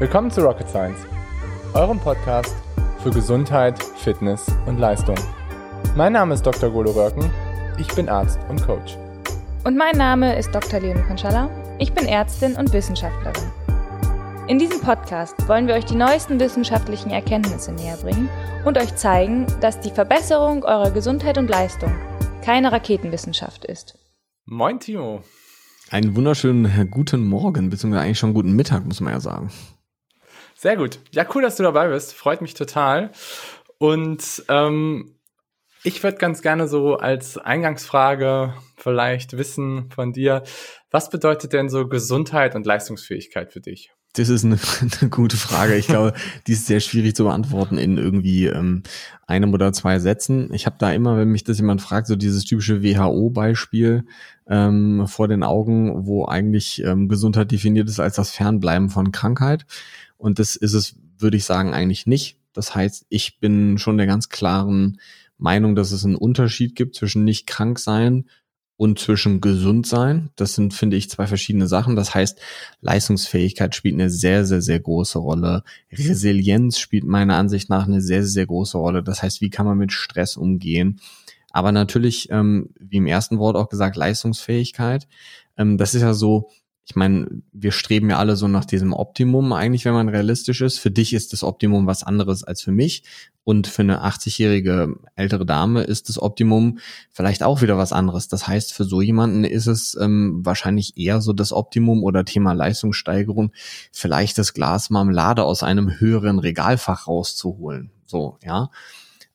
Willkommen zu Rocket Science, eurem Podcast für Gesundheit, Fitness und Leistung. Mein Name ist Dr. Golo Röcken, ich bin Arzt und Coach. Und mein Name ist Dr. Leonie Konschalla, ich bin Ärztin und Wissenschaftlerin. In diesem Podcast wollen wir euch die neuesten wissenschaftlichen Erkenntnisse näher bringen und euch zeigen, dass die Verbesserung eurer Gesundheit und Leistung keine Raketenwissenschaft ist. Moin Timo. Einen wunderschönen guten Morgen, beziehungsweise eigentlich schon guten Mittag, muss man ja sagen. Sehr gut. Ja, cool, dass du dabei bist. Freut mich total. Und ähm, ich würde ganz gerne so als Eingangsfrage vielleicht wissen von dir, was bedeutet denn so Gesundheit und Leistungsfähigkeit für dich? Das ist eine, eine gute Frage. Ich glaube, die ist sehr schwierig zu beantworten in irgendwie ähm, einem oder zwei Sätzen. Ich habe da immer, wenn mich das jemand fragt, so dieses typische WHO-Beispiel ähm, vor den Augen, wo eigentlich ähm, Gesundheit definiert ist als das Fernbleiben von Krankheit. Und das ist es, würde ich sagen, eigentlich nicht. Das heißt, ich bin schon der ganz klaren Meinung, dass es einen Unterschied gibt zwischen nicht krank sein und zwischen gesund sein. Das sind, finde ich, zwei verschiedene Sachen. Das heißt, Leistungsfähigkeit spielt eine sehr, sehr, sehr große Rolle. Resilienz spielt meiner Ansicht nach eine sehr, sehr große Rolle. Das heißt, wie kann man mit Stress umgehen? Aber natürlich, ähm, wie im ersten Wort auch gesagt, Leistungsfähigkeit. Ähm, das ist ja so, ich meine, wir streben ja alle so nach diesem Optimum eigentlich, wenn man realistisch ist. Für dich ist das Optimum was anderes als für mich. Und für eine 80-jährige ältere Dame ist das Optimum vielleicht auch wieder was anderes. Das heißt, für so jemanden ist es ähm, wahrscheinlich eher so das Optimum oder Thema Leistungssteigerung, vielleicht das Glas Marmelade aus einem höheren Regalfach rauszuholen. So, ja.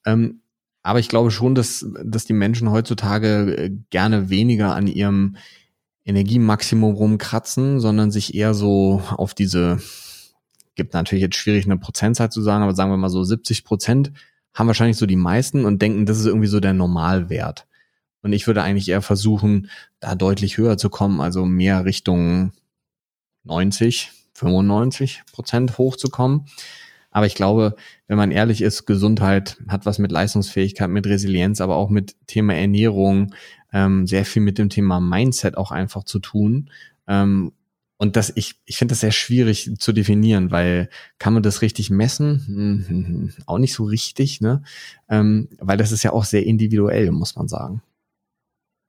Ähm, aber ich glaube schon, dass, dass die Menschen heutzutage äh, gerne weniger an ihrem Energiemaximum rumkratzen, sondern sich eher so auf diese, gibt natürlich jetzt schwierig eine Prozentzahl zu sagen, aber sagen wir mal so 70 Prozent haben wahrscheinlich so die meisten und denken, das ist irgendwie so der Normalwert. Und ich würde eigentlich eher versuchen, da deutlich höher zu kommen, also mehr Richtung 90, 95 Prozent hochzukommen. Aber ich glaube, wenn man ehrlich ist, Gesundheit hat was mit Leistungsfähigkeit, mit Resilienz, aber auch mit Thema Ernährung, ähm, sehr viel mit dem Thema Mindset auch einfach zu tun. Ähm, und das, ich, ich finde das sehr schwierig zu definieren, weil kann man das richtig messen? Hm, auch nicht so richtig, ne? Ähm, weil das ist ja auch sehr individuell, muss man sagen.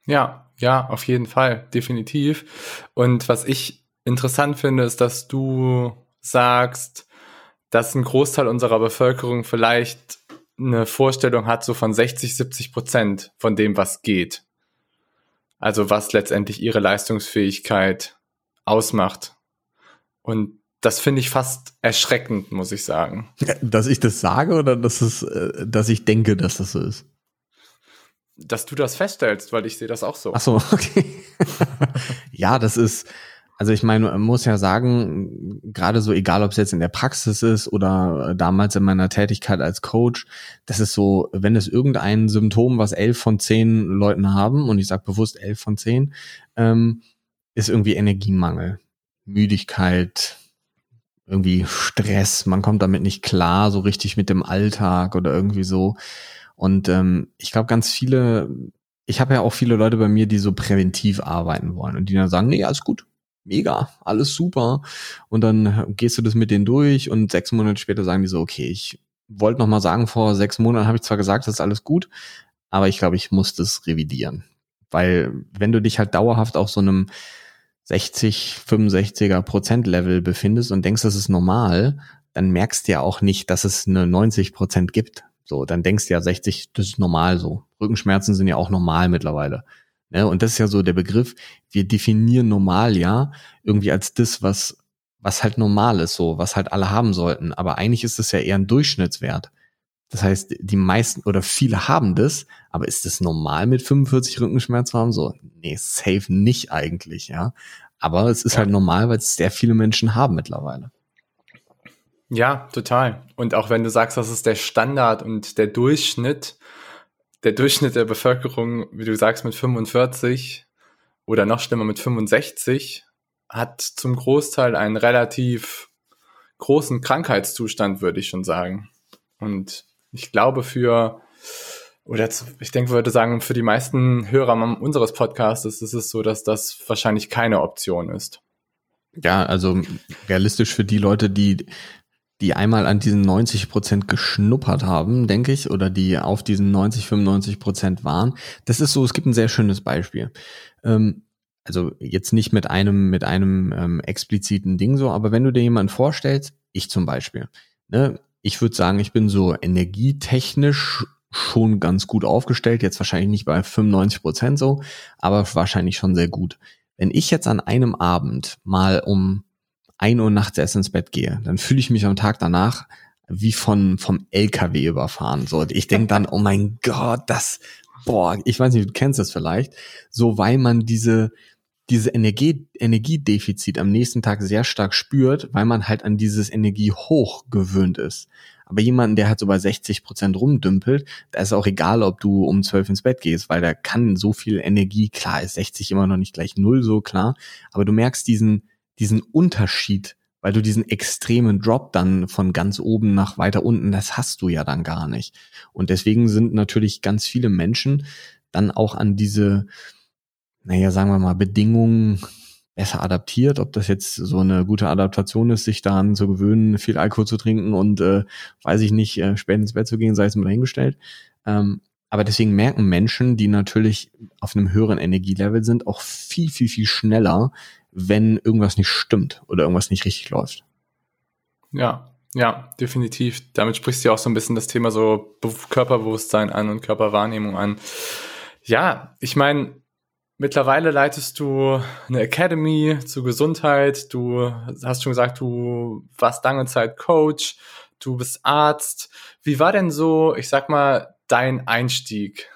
Ja, ja, auf jeden Fall, definitiv. Und was ich interessant finde, ist, dass du sagst, dass ein Großteil unserer Bevölkerung vielleicht eine Vorstellung hat, so von 60, 70 Prozent von dem, was geht. Also was letztendlich ihre Leistungsfähigkeit ausmacht. Und das finde ich fast erschreckend, muss ich sagen. Dass ich das sage oder dass, es, äh, dass ich denke, dass das so ist? Dass du das feststellst, weil ich sehe das auch so. Ach so, okay. ja, das ist, also ich meine, man muss ja sagen, gerade so egal, ob es jetzt in der Praxis ist oder damals in meiner Tätigkeit als Coach, das ist so, wenn es irgendein Symptom, was elf von zehn Leuten haben, und ich sage bewusst elf von zehn, ähm, ist irgendwie Energiemangel, Müdigkeit, irgendwie Stress, man kommt damit nicht klar, so richtig mit dem Alltag oder irgendwie so. Und ähm, ich glaube, ganz viele, ich habe ja auch viele Leute bei mir, die so präventiv arbeiten wollen und die dann sagen, nee, alles gut, mega, alles super. Und dann gehst du das mit denen durch und sechs Monate später sagen die so, okay, ich wollte noch mal sagen, vor sechs Monaten habe ich zwar gesagt, das ist alles gut, aber ich glaube, ich muss das revidieren. Weil wenn du dich halt dauerhaft auf so einem 60, 65er Prozent Level befindest und denkst, das ist normal, dann merkst du ja auch nicht, dass es eine 90 Prozent gibt. So, dann denkst du ja 60, das ist normal so. Rückenschmerzen sind ja auch normal mittlerweile. Ne? Und das ist ja so der Begriff, wir definieren normal ja irgendwie als das, was, was halt normal ist, so, was halt alle haben sollten. Aber eigentlich ist es ja eher ein Durchschnittswert. Das heißt, die meisten oder viele haben das, aber ist es normal mit 45 Rückenschmerz zu haben? So, nee, safe nicht eigentlich, ja. Aber es ist ja. halt normal, weil es sehr viele Menschen haben mittlerweile. Ja, total. Und auch wenn du sagst, das ist der Standard und der Durchschnitt, der Durchschnitt der Bevölkerung, wie du sagst, mit 45 oder noch schlimmer mit 65, hat zum Großteil einen relativ großen Krankheitszustand, würde ich schon sagen. Und ich glaube für, oder ich denke, würde sagen, für die meisten Hörer unseres Podcasts ist es so, dass das wahrscheinlich keine Option ist. Ja, also realistisch für die Leute, die die einmal an diesen 90 Prozent geschnuppert haben, denke ich, oder die auf diesen 90, 95 Prozent waren. Das ist so, es gibt ein sehr schönes Beispiel. Ähm, also jetzt nicht mit einem, mit einem ähm, expliziten Ding so, aber wenn du dir jemanden vorstellst, ich zum Beispiel, ne, ich würde sagen, ich bin so energietechnisch schon ganz gut aufgestellt, jetzt wahrscheinlich nicht bei 95 Prozent so, aber wahrscheinlich schon sehr gut. Wenn ich jetzt an einem Abend mal um ein Uhr nachts erst ins Bett gehe, dann fühle ich mich am Tag danach wie von vom LKW überfahren. So, ich denke dann, oh mein Gott, das, boah, ich weiß nicht, du kennst das vielleicht, so weil man diese diese Energie, Energiedefizit am nächsten Tag sehr stark spürt, weil man halt an dieses Energiehoch gewöhnt ist. Aber jemanden, der halt so bei 60 Prozent rumdümpelt, da ist auch egal, ob du um 12 ins Bett gehst, weil da kann so viel Energie, klar ist 60 immer noch nicht gleich null, so klar, aber du merkst diesen, diesen Unterschied, weil du diesen extremen Drop dann von ganz oben nach weiter unten, das hast du ja dann gar nicht. Und deswegen sind natürlich ganz viele Menschen dann auch an diese, naja, sagen wir mal, Bedingungen besser adaptiert. Ob das jetzt so eine gute Adaptation ist, sich daran zu gewöhnen, viel Alkohol zu trinken und, äh, weiß ich nicht, äh, spät ins Bett zu gehen, sei es mal dahingestellt. Ähm, aber deswegen merken Menschen, die natürlich auf einem höheren Energielevel sind, auch viel, viel, viel schneller, wenn irgendwas nicht stimmt oder irgendwas nicht richtig läuft. Ja, ja, definitiv. Damit sprichst du ja auch so ein bisschen das Thema so Körperbewusstsein an und Körperwahrnehmung an. Ja, ich meine, mittlerweile leitest du eine Academy zur Gesundheit. Du hast schon gesagt, du warst lange Zeit Coach. Du bist Arzt. Wie war denn so, ich sag mal, dein Einstieg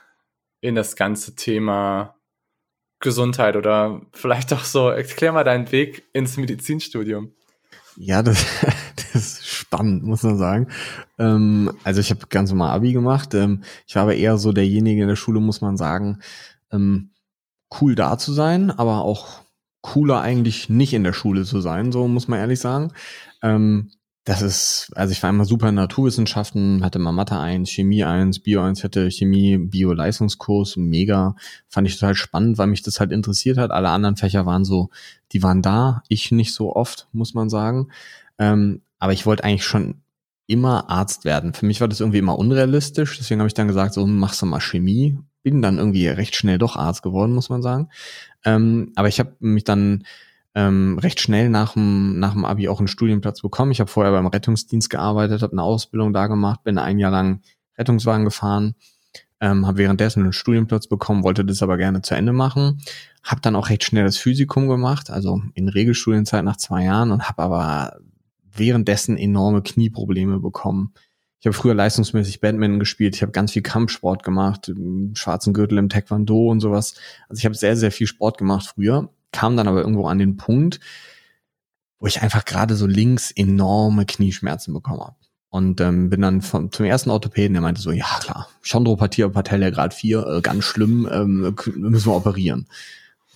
in das ganze Thema Gesundheit oder vielleicht auch so, erklär mal deinen Weg ins Medizinstudium. Ja, das, das ist spannend, muss man sagen. Ähm, also ich habe ganz normal Abi gemacht. Ähm, ich war aber eher so derjenige in der Schule, muss man sagen, ähm, cool da zu sein, aber auch cooler eigentlich nicht in der Schule zu sein, so muss man ehrlich sagen. Ähm, das ist, also ich war immer super in Naturwissenschaften, hatte mal Mathe 1, Chemie 1, Bio 1, hatte Chemie, Bio-Leistungskurs, mega. Fand ich total spannend, weil mich das halt interessiert hat. Alle anderen Fächer waren so, die waren da, ich nicht so oft, muss man sagen. Ähm, aber ich wollte eigentlich schon immer Arzt werden. Für mich war das irgendwie immer unrealistisch, deswegen habe ich dann gesagt, so machst du mal Chemie. Bin dann irgendwie recht schnell doch Arzt geworden, muss man sagen. Ähm, aber ich habe mich dann ähm, recht schnell nach dem, nach dem Abi auch einen Studienplatz bekommen. Ich habe vorher beim Rettungsdienst gearbeitet, habe eine Ausbildung da gemacht, bin ein Jahr lang Rettungswagen gefahren, ähm, habe währenddessen einen Studienplatz bekommen, wollte das aber gerne zu Ende machen, habe dann auch recht schnell das Physikum gemacht, also in Regelstudienzeit nach zwei Jahren und habe aber währenddessen enorme Knieprobleme bekommen. Ich habe früher leistungsmäßig Badminton gespielt, ich habe ganz viel Kampfsport gemacht, schwarzen Gürtel im Taekwondo und sowas. Also ich habe sehr, sehr viel Sport gemacht früher kam dann aber irgendwo an den Punkt, wo ich einfach gerade so links enorme Knieschmerzen bekommen habe. Und ähm, bin dann vom, zum ersten Orthopäden, der meinte so, ja klar, Chondropathie Patella Grad 4, äh, ganz schlimm, ähm, müssen wir operieren.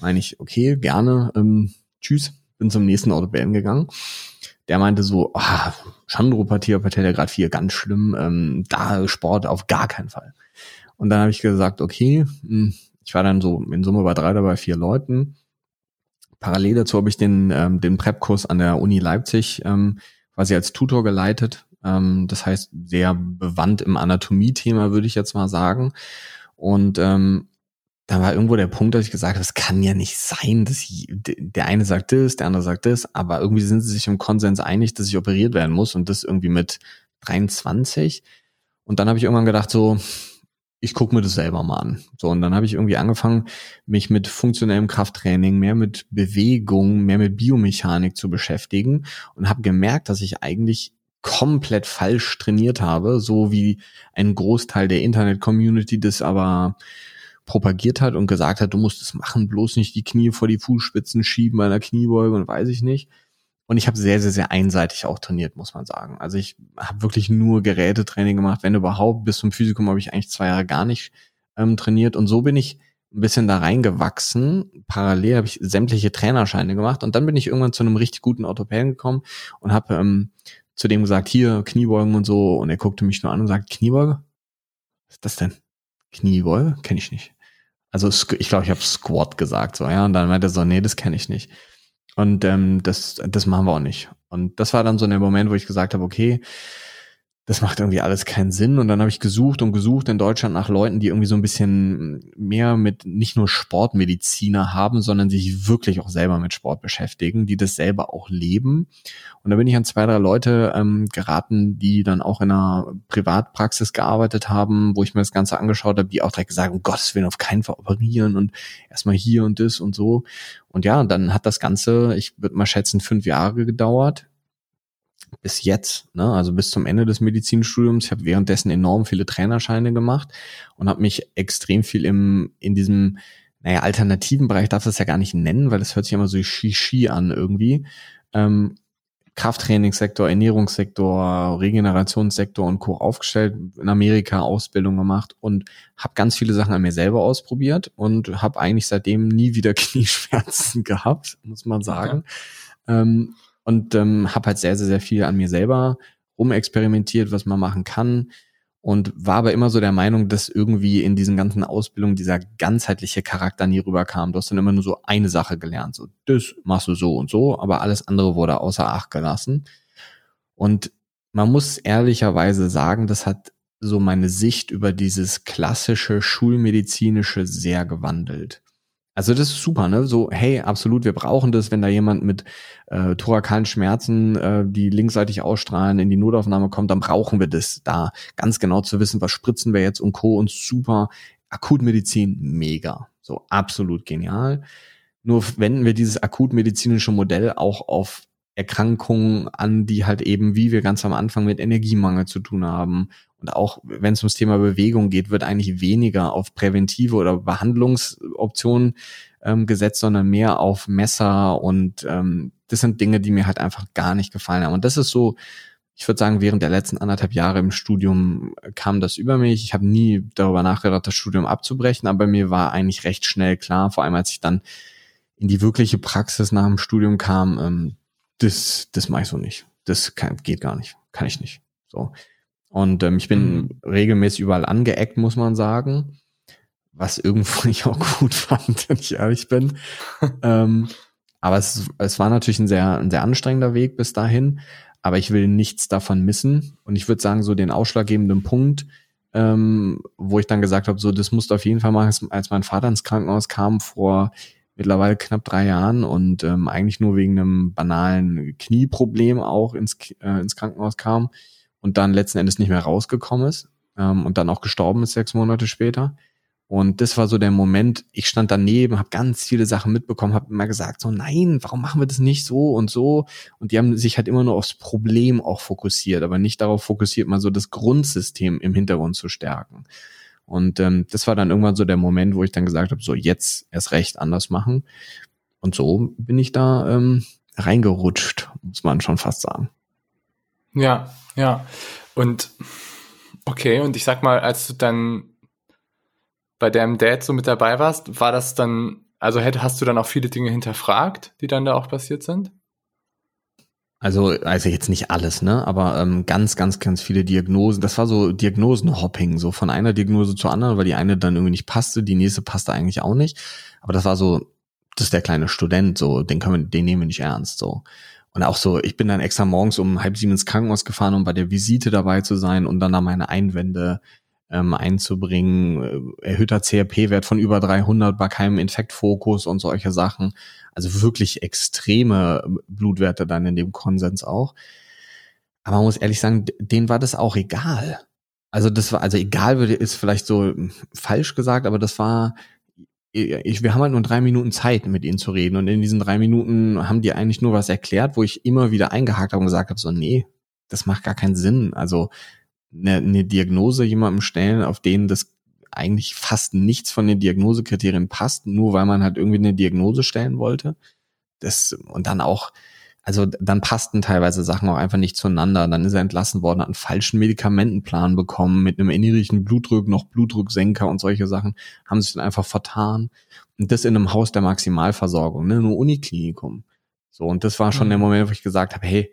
Meine ich, okay, gerne, ähm, tschüss, bin zum nächsten Orthopäden gegangen. Der meinte so, ah, Chondropathie Patella Grad 4, ganz schlimm, ähm, da Sport auf gar keinen Fall. Und dann habe ich gesagt, okay, hm, ich war dann so in Summe bei drei oder bei vier Leuten Parallel dazu habe ich den, ähm, den Prep-Kurs an der Uni Leipzig ähm, quasi als Tutor geleitet. Ähm, das heißt, sehr bewandt im Anatomie-Thema, würde ich jetzt mal sagen. Und ähm, da war irgendwo der Punkt, dass ich gesagt habe, es kann ja nicht sein, dass ich, der eine sagt das, der andere sagt das, aber irgendwie sind sie sich im Konsens einig, dass ich operiert werden muss und das irgendwie mit 23. Und dann habe ich irgendwann gedacht, so, ich gucke mir das selber mal an. So, und dann habe ich irgendwie angefangen, mich mit funktionellem Krafttraining, mehr mit Bewegung, mehr mit Biomechanik zu beschäftigen und habe gemerkt, dass ich eigentlich komplett falsch trainiert habe, so wie ein Großteil der Internet-Community das aber propagiert hat und gesagt hat, du musst es machen, bloß nicht die Knie vor die Fußspitzen schieben bei einer Kniebeuge und weiß ich nicht. Und ich habe sehr, sehr, sehr einseitig auch trainiert, muss man sagen. Also ich habe wirklich nur Gerätetraining gemacht, wenn überhaupt. Bis zum Physikum habe ich eigentlich zwei Jahre gar nicht ähm, trainiert. Und so bin ich ein bisschen da reingewachsen. Parallel habe ich sämtliche Trainerscheine gemacht. Und dann bin ich irgendwann zu einem richtig guten Orthopäden gekommen und habe ähm, zu dem gesagt, hier Kniebeugen und so. Und er guckte mich nur an und sagt, Kniebeuge? Was ist das denn? Kniebeuge? Kenne ich nicht. Also ich glaube, ich habe Squat gesagt, so, ja. Und dann meinte er so, nee, das kenne ich nicht. Und ähm, das, das machen wir auch nicht. Und das war dann so der Moment, wo ich gesagt habe, okay, das macht irgendwie alles keinen Sinn. Und dann habe ich gesucht und gesucht in Deutschland nach Leuten, die irgendwie so ein bisschen mehr mit nicht nur Sportmediziner haben, sondern sich wirklich auch selber mit Sport beschäftigen, die das selber auch leben. Und da bin ich an zwei, drei Leute ähm, geraten, die dann auch in einer Privatpraxis gearbeitet haben, wo ich mir das Ganze angeschaut habe, die auch direkt gesagt, um Gottes Willen auf keinen Fall operieren und erstmal hier und das und so. Und ja, dann hat das Ganze, ich würde mal schätzen, fünf Jahre gedauert bis jetzt, ne, also bis zum Ende des Medizinstudiums. Ich habe währenddessen enorm viele Trainerscheine gemacht und habe mich extrem viel im in diesem naja, alternativen Bereich darf das ja gar nicht nennen, weil das hört sich immer so Shishi an irgendwie. Ähm, Krafttrainingssektor, Ernährungssektor, Regenerationssektor und Co. aufgestellt, in Amerika Ausbildung gemacht und habe ganz viele Sachen an mir selber ausprobiert und habe eigentlich seitdem nie wieder Knieschmerzen gehabt, muss man sagen. Okay. Ähm, und ähm, habe halt sehr, sehr, sehr viel an mir selber rumexperimentiert, was man machen kann und war aber immer so der Meinung, dass irgendwie in diesen ganzen Ausbildungen dieser ganzheitliche Charakter nie rüberkam. Du hast dann immer nur so eine Sache gelernt, so das machst du so und so, aber alles andere wurde außer Acht gelassen. Und man muss ehrlicherweise sagen, das hat so meine Sicht über dieses klassische schulmedizinische sehr gewandelt. Also das ist super, ne? So, hey, absolut, wir brauchen das, wenn da jemand mit äh, thorakalen Schmerzen, äh, die linksseitig ausstrahlen, in die Notaufnahme kommt, dann brauchen wir das, da ganz genau zu wissen, was spritzen wir jetzt und Co. und super. Akutmedizin, mega. So, absolut genial. Nur wenden wir dieses akutmedizinische Modell auch auf Erkrankungen an, die halt eben, wie wir ganz am Anfang mit Energiemangel zu tun haben. Und auch wenn es ums Thema Bewegung geht, wird eigentlich weniger auf präventive oder Behandlungsoptionen ähm, gesetzt, sondern mehr auf Messer. Und ähm, das sind Dinge, die mir halt einfach gar nicht gefallen haben. Und das ist so, ich würde sagen, während der letzten anderthalb Jahre im Studium kam das über mich. Ich habe nie darüber nachgedacht, das Studium abzubrechen, aber mir war eigentlich recht schnell klar, vor allem als ich dann in die wirkliche Praxis nach dem Studium kam, ähm, das, das mache ich so nicht. Das kann, geht gar nicht. Kann ich nicht. So. Und ähm, ich bin mhm. regelmäßig überall angeeckt, muss man sagen. Was irgendwo ich auch gut fand, wenn ich ehrlich bin. ähm, aber es, es war natürlich ein sehr, ein sehr anstrengender Weg bis dahin. Aber ich will nichts davon missen. Und ich würde sagen, so den ausschlaggebenden Punkt, ähm, wo ich dann gesagt habe, so das musst du auf jeden Fall machen, als mein Vater ins Krankenhaus kam vor mittlerweile knapp drei Jahren und ähm, eigentlich nur wegen einem banalen Knieproblem auch ins, äh, ins Krankenhaus kam und dann letzten Endes nicht mehr rausgekommen ist ähm, und dann auch gestorben ist sechs Monate später. Und das war so der Moment, ich stand daneben, habe ganz viele Sachen mitbekommen, habe immer gesagt, so nein, warum machen wir das nicht so und so? Und die haben sich halt immer nur aufs Problem auch fokussiert, aber nicht darauf fokussiert, mal so das Grundsystem im Hintergrund zu stärken. Und ähm, das war dann irgendwann so der Moment, wo ich dann gesagt habe, so jetzt erst recht anders machen. Und so bin ich da ähm, reingerutscht, muss man schon fast sagen. Ja, ja. Und okay, und ich sag mal, als du dann bei deinem Dad so mit dabei warst, war das dann, also hast du dann auch viele Dinge hinterfragt, die dann da auch passiert sind? Also, also jetzt nicht alles, ne? Aber ähm, ganz, ganz, ganz viele Diagnosen. Das war so Diagnosenhopping, so von einer Diagnose zur anderen, weil die eine dann irgendwie nicht passte, die nächste passte eigentlich auch nicht. Aber das war so, das ist der kleine Student, so, den können wir, den nehmen wir nicht ernst, so. Und auch so, ich bin dann extra morgens um halb sieben ins Krankenhaus gefahren, um bei der Visite dabei zu sein und dann da meine Einwände ähm, einzubringen. Äh, erhöhter CRP-Wert von über 300 bei keinem Infektfokus und solche Sachen. Also wirklich extreme Blutwerte dann in dem Konsens auch. Aber man muss ehrlich sagen, denen war das auch egal. Also das war, also egal würde ist vielleicht so falsch gesagt, aber das war, ich, wir haben halt nur drei Minuten Zeit, mit ihnen zu reden. Und in diesen drei Minuten haben die eigentlich nur was erklärt, wo ich immer wieder eingehakt habe und gesagt habe, so, nee, das macht gar keinen Sinn. Also eine, eine Diagnose jemandem stellen, auf denen das eigentlich fast nichts von den Diagnosekriterien passt, nur weil man halt irgendwie eine Diagnose stellen wollte. Das, und dann auch, also dann passten teilweise Sachen auch einfach nicht zueinander. Dann ist er entlassen worden, hat einen falschen Medikamentenplan bekommen mit einem niedrigen Blutdruck, noch Blutdrucksenker und solche Sachen, haben sich dann einfach vertan. Und das in einem Haus der Maximalversorgung, ne, nur Uniklinikum. So, und das war schon mhm. der Moment, wo ich gesagt habe, hey,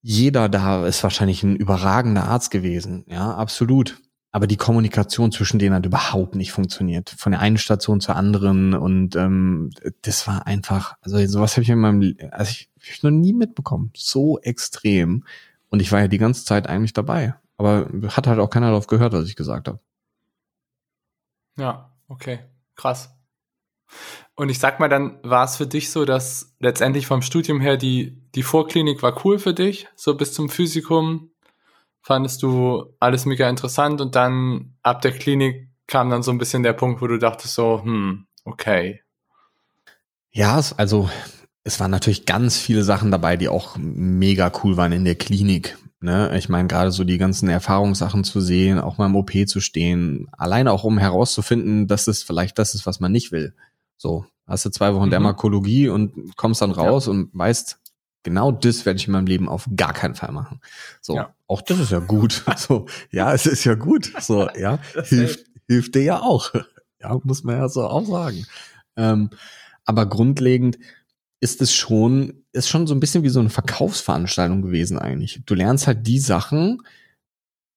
jeder da ist wahrscheinlich ein überragender Arzt gewesen, ja, absolut. Aber die Kommunikation zwischen denen hat überhaupt nicht funktioniert. Von der einen Station zur anderen und ähm, das war einfach, also sowas habe ich in meinem, also ich, ich noch nie mitbekommen, so extrem. Und ich war ja die ganze Zeit eigentlich dabei, aber hat halt auch keiner darauf gehört, was ich gesagt habe. Ja, okay, krass. Und ich sag mal, dann war es für dich so, dass letztendlich vom Studium her die, die Vorklinik war cool für dich, so bis zum Physikum fandest du alles mega interessant und dann ab der Klinik kam dann so ein bisschen der Punkt, wo du dachtest so, hm, okay. Ja, also es waren natürlich ganz viele Sachen dabei, die auch mega cool waren in der Klinik. Ne? Ich meine, gerade so die ganzen Erfahrungssachen zu sehen, auch mal im OP zu stehen, alleine auch um herauszufinden, dass es vielleicht das ist, was man nicht will. So, hast du zwei Wochen mhm. Dermatologie und kommst dann raus ja. und weißt, genau das werde ich in meinem Leben auf gar keinen Fall machen. So, ja. Auch das ist ja gut. So, ja, es ist ja gut. So, ja, hilft, hilft dir ja auch. Ja, muss man ja so auch sagen. Ähm, aber grundlegend ist es schon, ist schon so ein bisschen wie so eine Verkaufsveranstaltung gewesen eigentlich. Du lernst halt die Sachen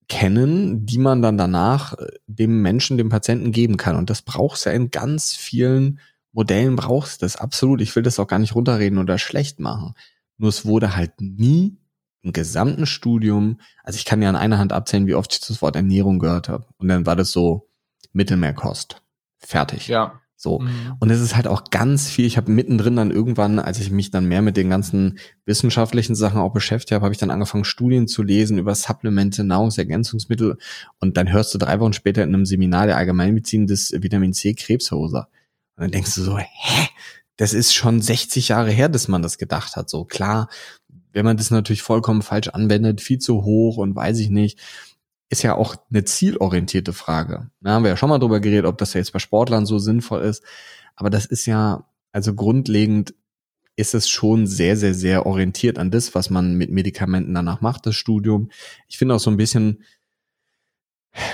kennen, die man dann danach äh, dem Menschen, dem Patienten geben kann. Und das brauchst du ja in ganz vielen Modellen brauchst du das absolut. Ich will das auch gar nicht runterreden oder schlecht machen. Nur es wurde halt nie im gesamten Studium, also ich kann ja an einer Hand abzählen, wie oft ich das Wort Ernährung gehört habe. Und dann war das so Mittelmeerkost. Fertig. Ja. So. Mhm. Und es ist halt auch ganz viel. Ich habe mittendrin dann irgendwann, als ich mich dann mehr mit den ganzen wissenschaftlichen Sachen auch beschäftigt habe, habe ich dann angefangen, Studien zu lesen über Supplemente, Nahrungsergänzungsmittel. Und dann hörst du drei Wochen später in einem Seminar der Allgemeinmedizin des Vitamin C Krebsverursacher. Und dann denkst du so, hä? Das ist schon 60 Jahre her, dass man das gedacht hat. So klar, wenn man das natürlich vollkommen falsch anwendet, viel zu hoch und weiß ich nicht, ist ja auch eine zielorientierte Frage. Da haben wir ja schon mal drüber geredet, ob das jetzt bei Sportlern so sinnvoll ist. Aber das ist ja, also grundlegend ist es schon sehr, sehr, sehr orientiert an das, was man mit Medikamenten danach macht, das Studium. Ich finde auch so ein bisschen,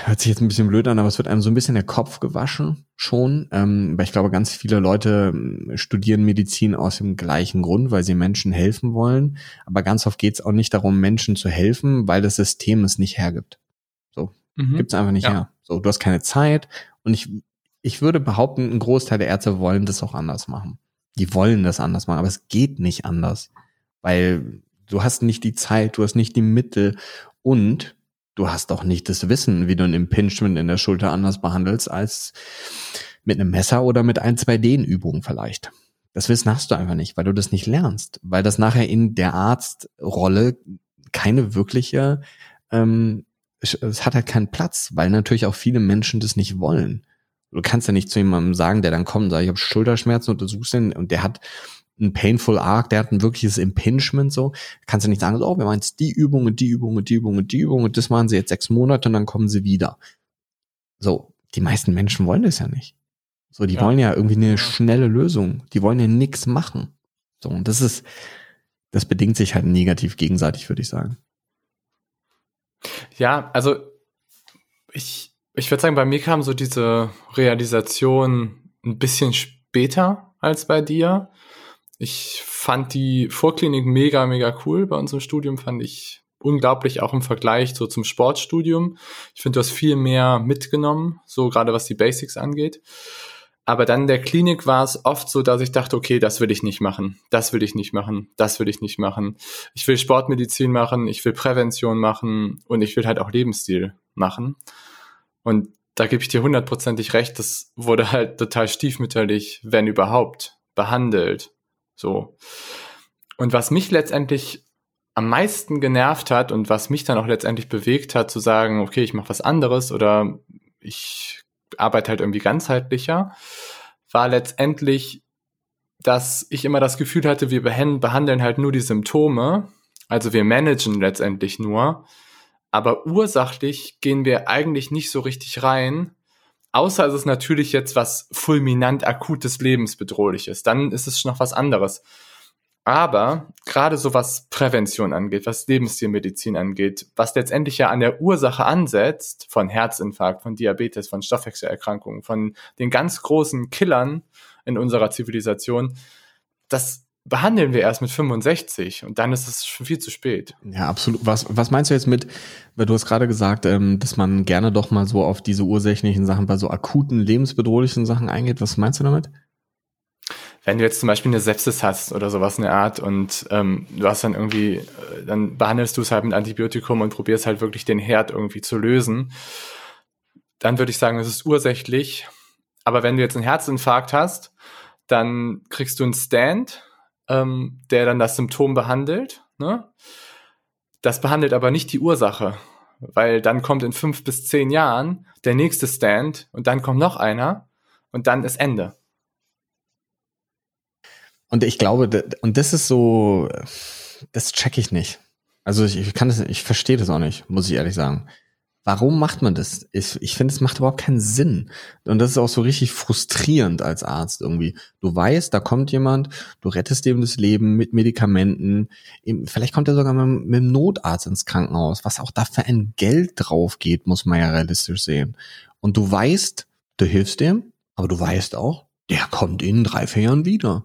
hört sich jetzt ein bisschen blöd an, aber es wird einem so ein bisschen der Kopf gewaschen schon. Ähm, weil ich glaube, ganz viele Leute ähm, studieren Medizin aus dem gleichen Grund, weil sie Menschen helfen wollen. Aber ganz oft geht es auch nicht darum, Menschen zu helfen, weil das System es nicht hergibt. So, mhm. gibt es einfach nicht ja. her. So, du hast keine Zeit und ich, ich würde behaupten, ein Großteil der Ärzte wollen das auch anders machen. Die wollen das anders machen, aber es geht nicht anders. Weil du hast nicht die Zeit, du hast nicht die Mittel und du hast doch nicht das Wissen, wie du ein Impingement in der Schulter anders behandelst als mit einem Messer oder mit ein, zwei Dehnübungen vielleicht. Das Wissen hast du einfach nicht, weil du das nicht lernst, weil das nachher in der Arztrolle keine wirkliche, ähm, es hat halt keinen Platz, weil natürlich auch viele Menschen das nicht wollen. Du kannst ja nicht zu jemandem sagen, der dann kommt und sagt, ich habe Schulterschmerzen, untersuchst den und der hat ein Painful Arc, der hat ein wirkliches Impingement so. Kannst du nicht sagen, so, oh, wir machen jetzt die Übung und die Übung und die Übung und die Übung und das machen sie jetzt sechs Monate und dann kommen sie wieder. So, die meisten Menschen wollen das ja nicht. So, die ja. wollen ja irgendwie eine schnelle Lösung. Die wollen ja nichts machen. So, und das ist, das bedingt sich halt negativ gegenseitig, würde ich sagen. Ja, also ich, ich würde sagen, bei mir kam so diese Realisation ein bisschen später als bei dir. Ich fand die Vorklinik mega, mega cool. Bei unserem Studium fand ich unglaublich, auch im Vergleich so zum Sportstudium. Ich finde, du hast viel mehr mitgenommen, so gerade was die Basics angeht. Aber dann in der Klinik war es oft so, dass ich dachte, okay, das will ich nicht machen, das will ich nicht machen, das will ich nicht machen. Ich will Sportmedizin machen, ich will Prävention machen und ich will halt auch Lebensstil machen. Und da gebe ich dir hundertprozentig recht, das wurde halt total stiefmütterlich, wenn überhaupt, behandelt. So. Und was mich letztendlich am meisten genervt hat und was mich dann auch letztendlich bewegt hat, zu sagen, okay, ich mache was anderes oder ich arbeite halt irgendwie ganzheitlicher, war letztendlich, dass ich immer das Gefühl hatte, wir behandeln halt nur die Symptome, also wir managen letztendlich nur, aber ursachlich gehen wir eigentlich nicht so richtig rein, außer es ist natürlich jetzt was fulminant akutes lebensbedrohliches, dann ist es noch was anderes. Aber gerade so was Prävention angeht, was Lebensstilmedizin angeht, was letztendlich ja an der Ursache ansetzt, von Herzinfarkt, von Diabetes, von Stoffwechselerkrankungen, von den ganz großen Killern in unserer Zivilisation, das behandeln wir erst mit 65 und dann ist es schon viel zu spät. Ja, absolut. Was, was meinst du jetzt mit, weil du hast gerade gesagt, ähm, dass man gerne doch mal so auf diese ursächlichen Sachen bei so akuten, lebensbedrohlichen Sachen eingeht. Was meinst du damit? Wenn du jetzt zum Beispiel eine Sepsis hast oder sowas in der Art und ähm, du hast dann irgendwie, äh, dann behandelst du es halt mit Antibiotikum und probierst halt wirklich den Herd irgendwie zu lösen, dann würde ich sagen, es ist ursächlich. Aber wenn du jetzt einen Herzinfarkt hast, dann kriegst du einen Stand, ähm, der dann das Symptom behandelt. Ne? Das behandelt aber nicht die Ursache, weil dann kommt in fünf bis zehn Jahren der nächste Stand und dann kommt noch einer und dann ist Ende. Und ich glaube, und das ist so, das check ich nicht. Also ich, ich kann das, ich verstehe das auch nicht, muss ich ehrlich sagen. Warum macht man das? Ich, ich finde, es macht überhaupt keinen Sinn. Und das ist auch so richtig frustrierend als Arzt irgendwie. Du weißt, da kommt jemand, du rettest dem das Leben mit Medikamenten. Vielleicht kommt er sogar mit, mit dem Notarzt ins Krankenhaus. Was auch da für ein Geld drauf geht, muss man ja realistisch sehen. Und du weißt, du hilfst dem, aber du weißt auch, der kommt in drei, vier Jahren wieder.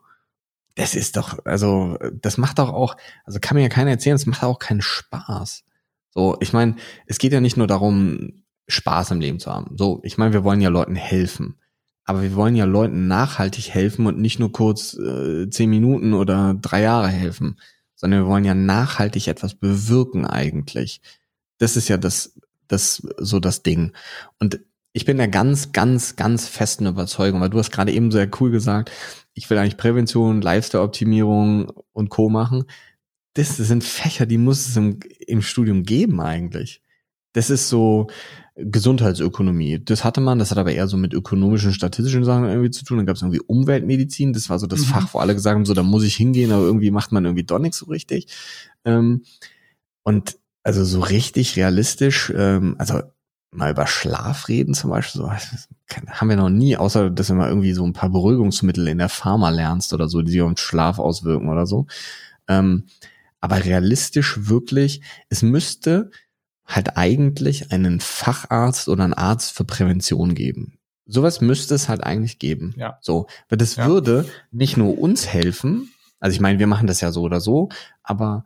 Das ist doch, also, das macht doch auch, also kann mir ja keiner erzählen, das macht auch keinen Spaß. So, ich meine, es geht ja nicht nur darum, Spaß im Leben zu haben. So, ich meine, wir wollen ja Leuten helfen. Aber wir wollen ja Leuten nachhaltig helfen und nicht nur kurz äh, zehn Minuten oder drei Jahre helfen, sondern wir wollen ja nachhaltig etwas bewirken eigentlich. Das ist ja das, das so das Ding. Und ich bin der ganz, ganz, ganz festen Überzeugung, weil du hast gerade eben sehr cool gesagt, ich will eigentlich Prävention, Lifestyle-Optimierung und Co. machen das sind Fächer, die muss es im, im Studium geben eigentlich. Das ist so Gesundheitsökonomie. Das hatte man, das hat aber eher so mit ökonomischen, statistischen Sachen irgendwie zu tun. Dann gab es irgendwie Umweltmedizin, das war so das mhm. Fach, wo alle gesagt haben, so, da muss ich hingehen, aber irgendwie macht man irgendwie doch nichts so richtig. Ähm, und also so richtig realistisch, ähm, also mal über Schlaf reden zum Beispiel, so, haben wir noch nie, außer dass du mal irgendwie so ein paar Beruhigungsmittel in der Pharma lernst oder so, die sich auf den Schlaf auswirken oder so. Ähm, aber realistisch wirklich, es müsste halt eigentlich einen Facharzt oder einen Arzt für Prävention geben. Sowas müsste es halt eigentlich geben. Ja. So, weil das ja. würde nicht nur uns helfen, also ich meine, wir machen das ja so oder so, aber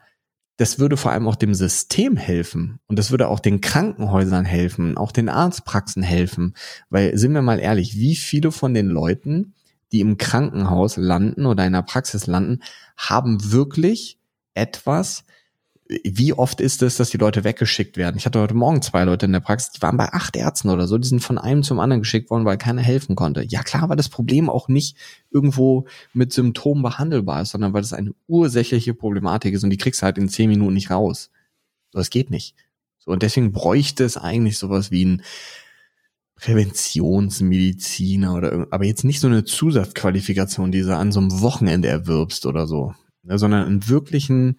das würde vor allem auch dem System helfen und das würde auch den Krankenhäusern helfen, auch den Arztpraxen helfen, weil sind wir mal ehrlich, wie viele von den Leuten, die im Krankenhaus landen oder in der Praxis landen, haben wirklich etwas, wie oft ist es, dass die Leute weggeschickt werden? Ich hatte heute Morgen zwei Leute in der Praxis, die waren bei acht Ärzten oder so, die sind von einem zum anderen geschickt worden, weil keiner helfen konnte. Ja klar war das Problem auch nicht irgendwo mit Symptomen behandelbar ist, sondern weil das eine ursächliche Problematik ist und die kriegst du halt in zehn Minuten nicht raus. So, das geht nicht. So, und deswegen bräuchte es eigentlich sowas wie ein Präventionsmediziner oder aber jetzt nicht so eine Zusatzqualifikation, die du an so einem Wochenende erwirbst oder so ne, sondern einen wirklichen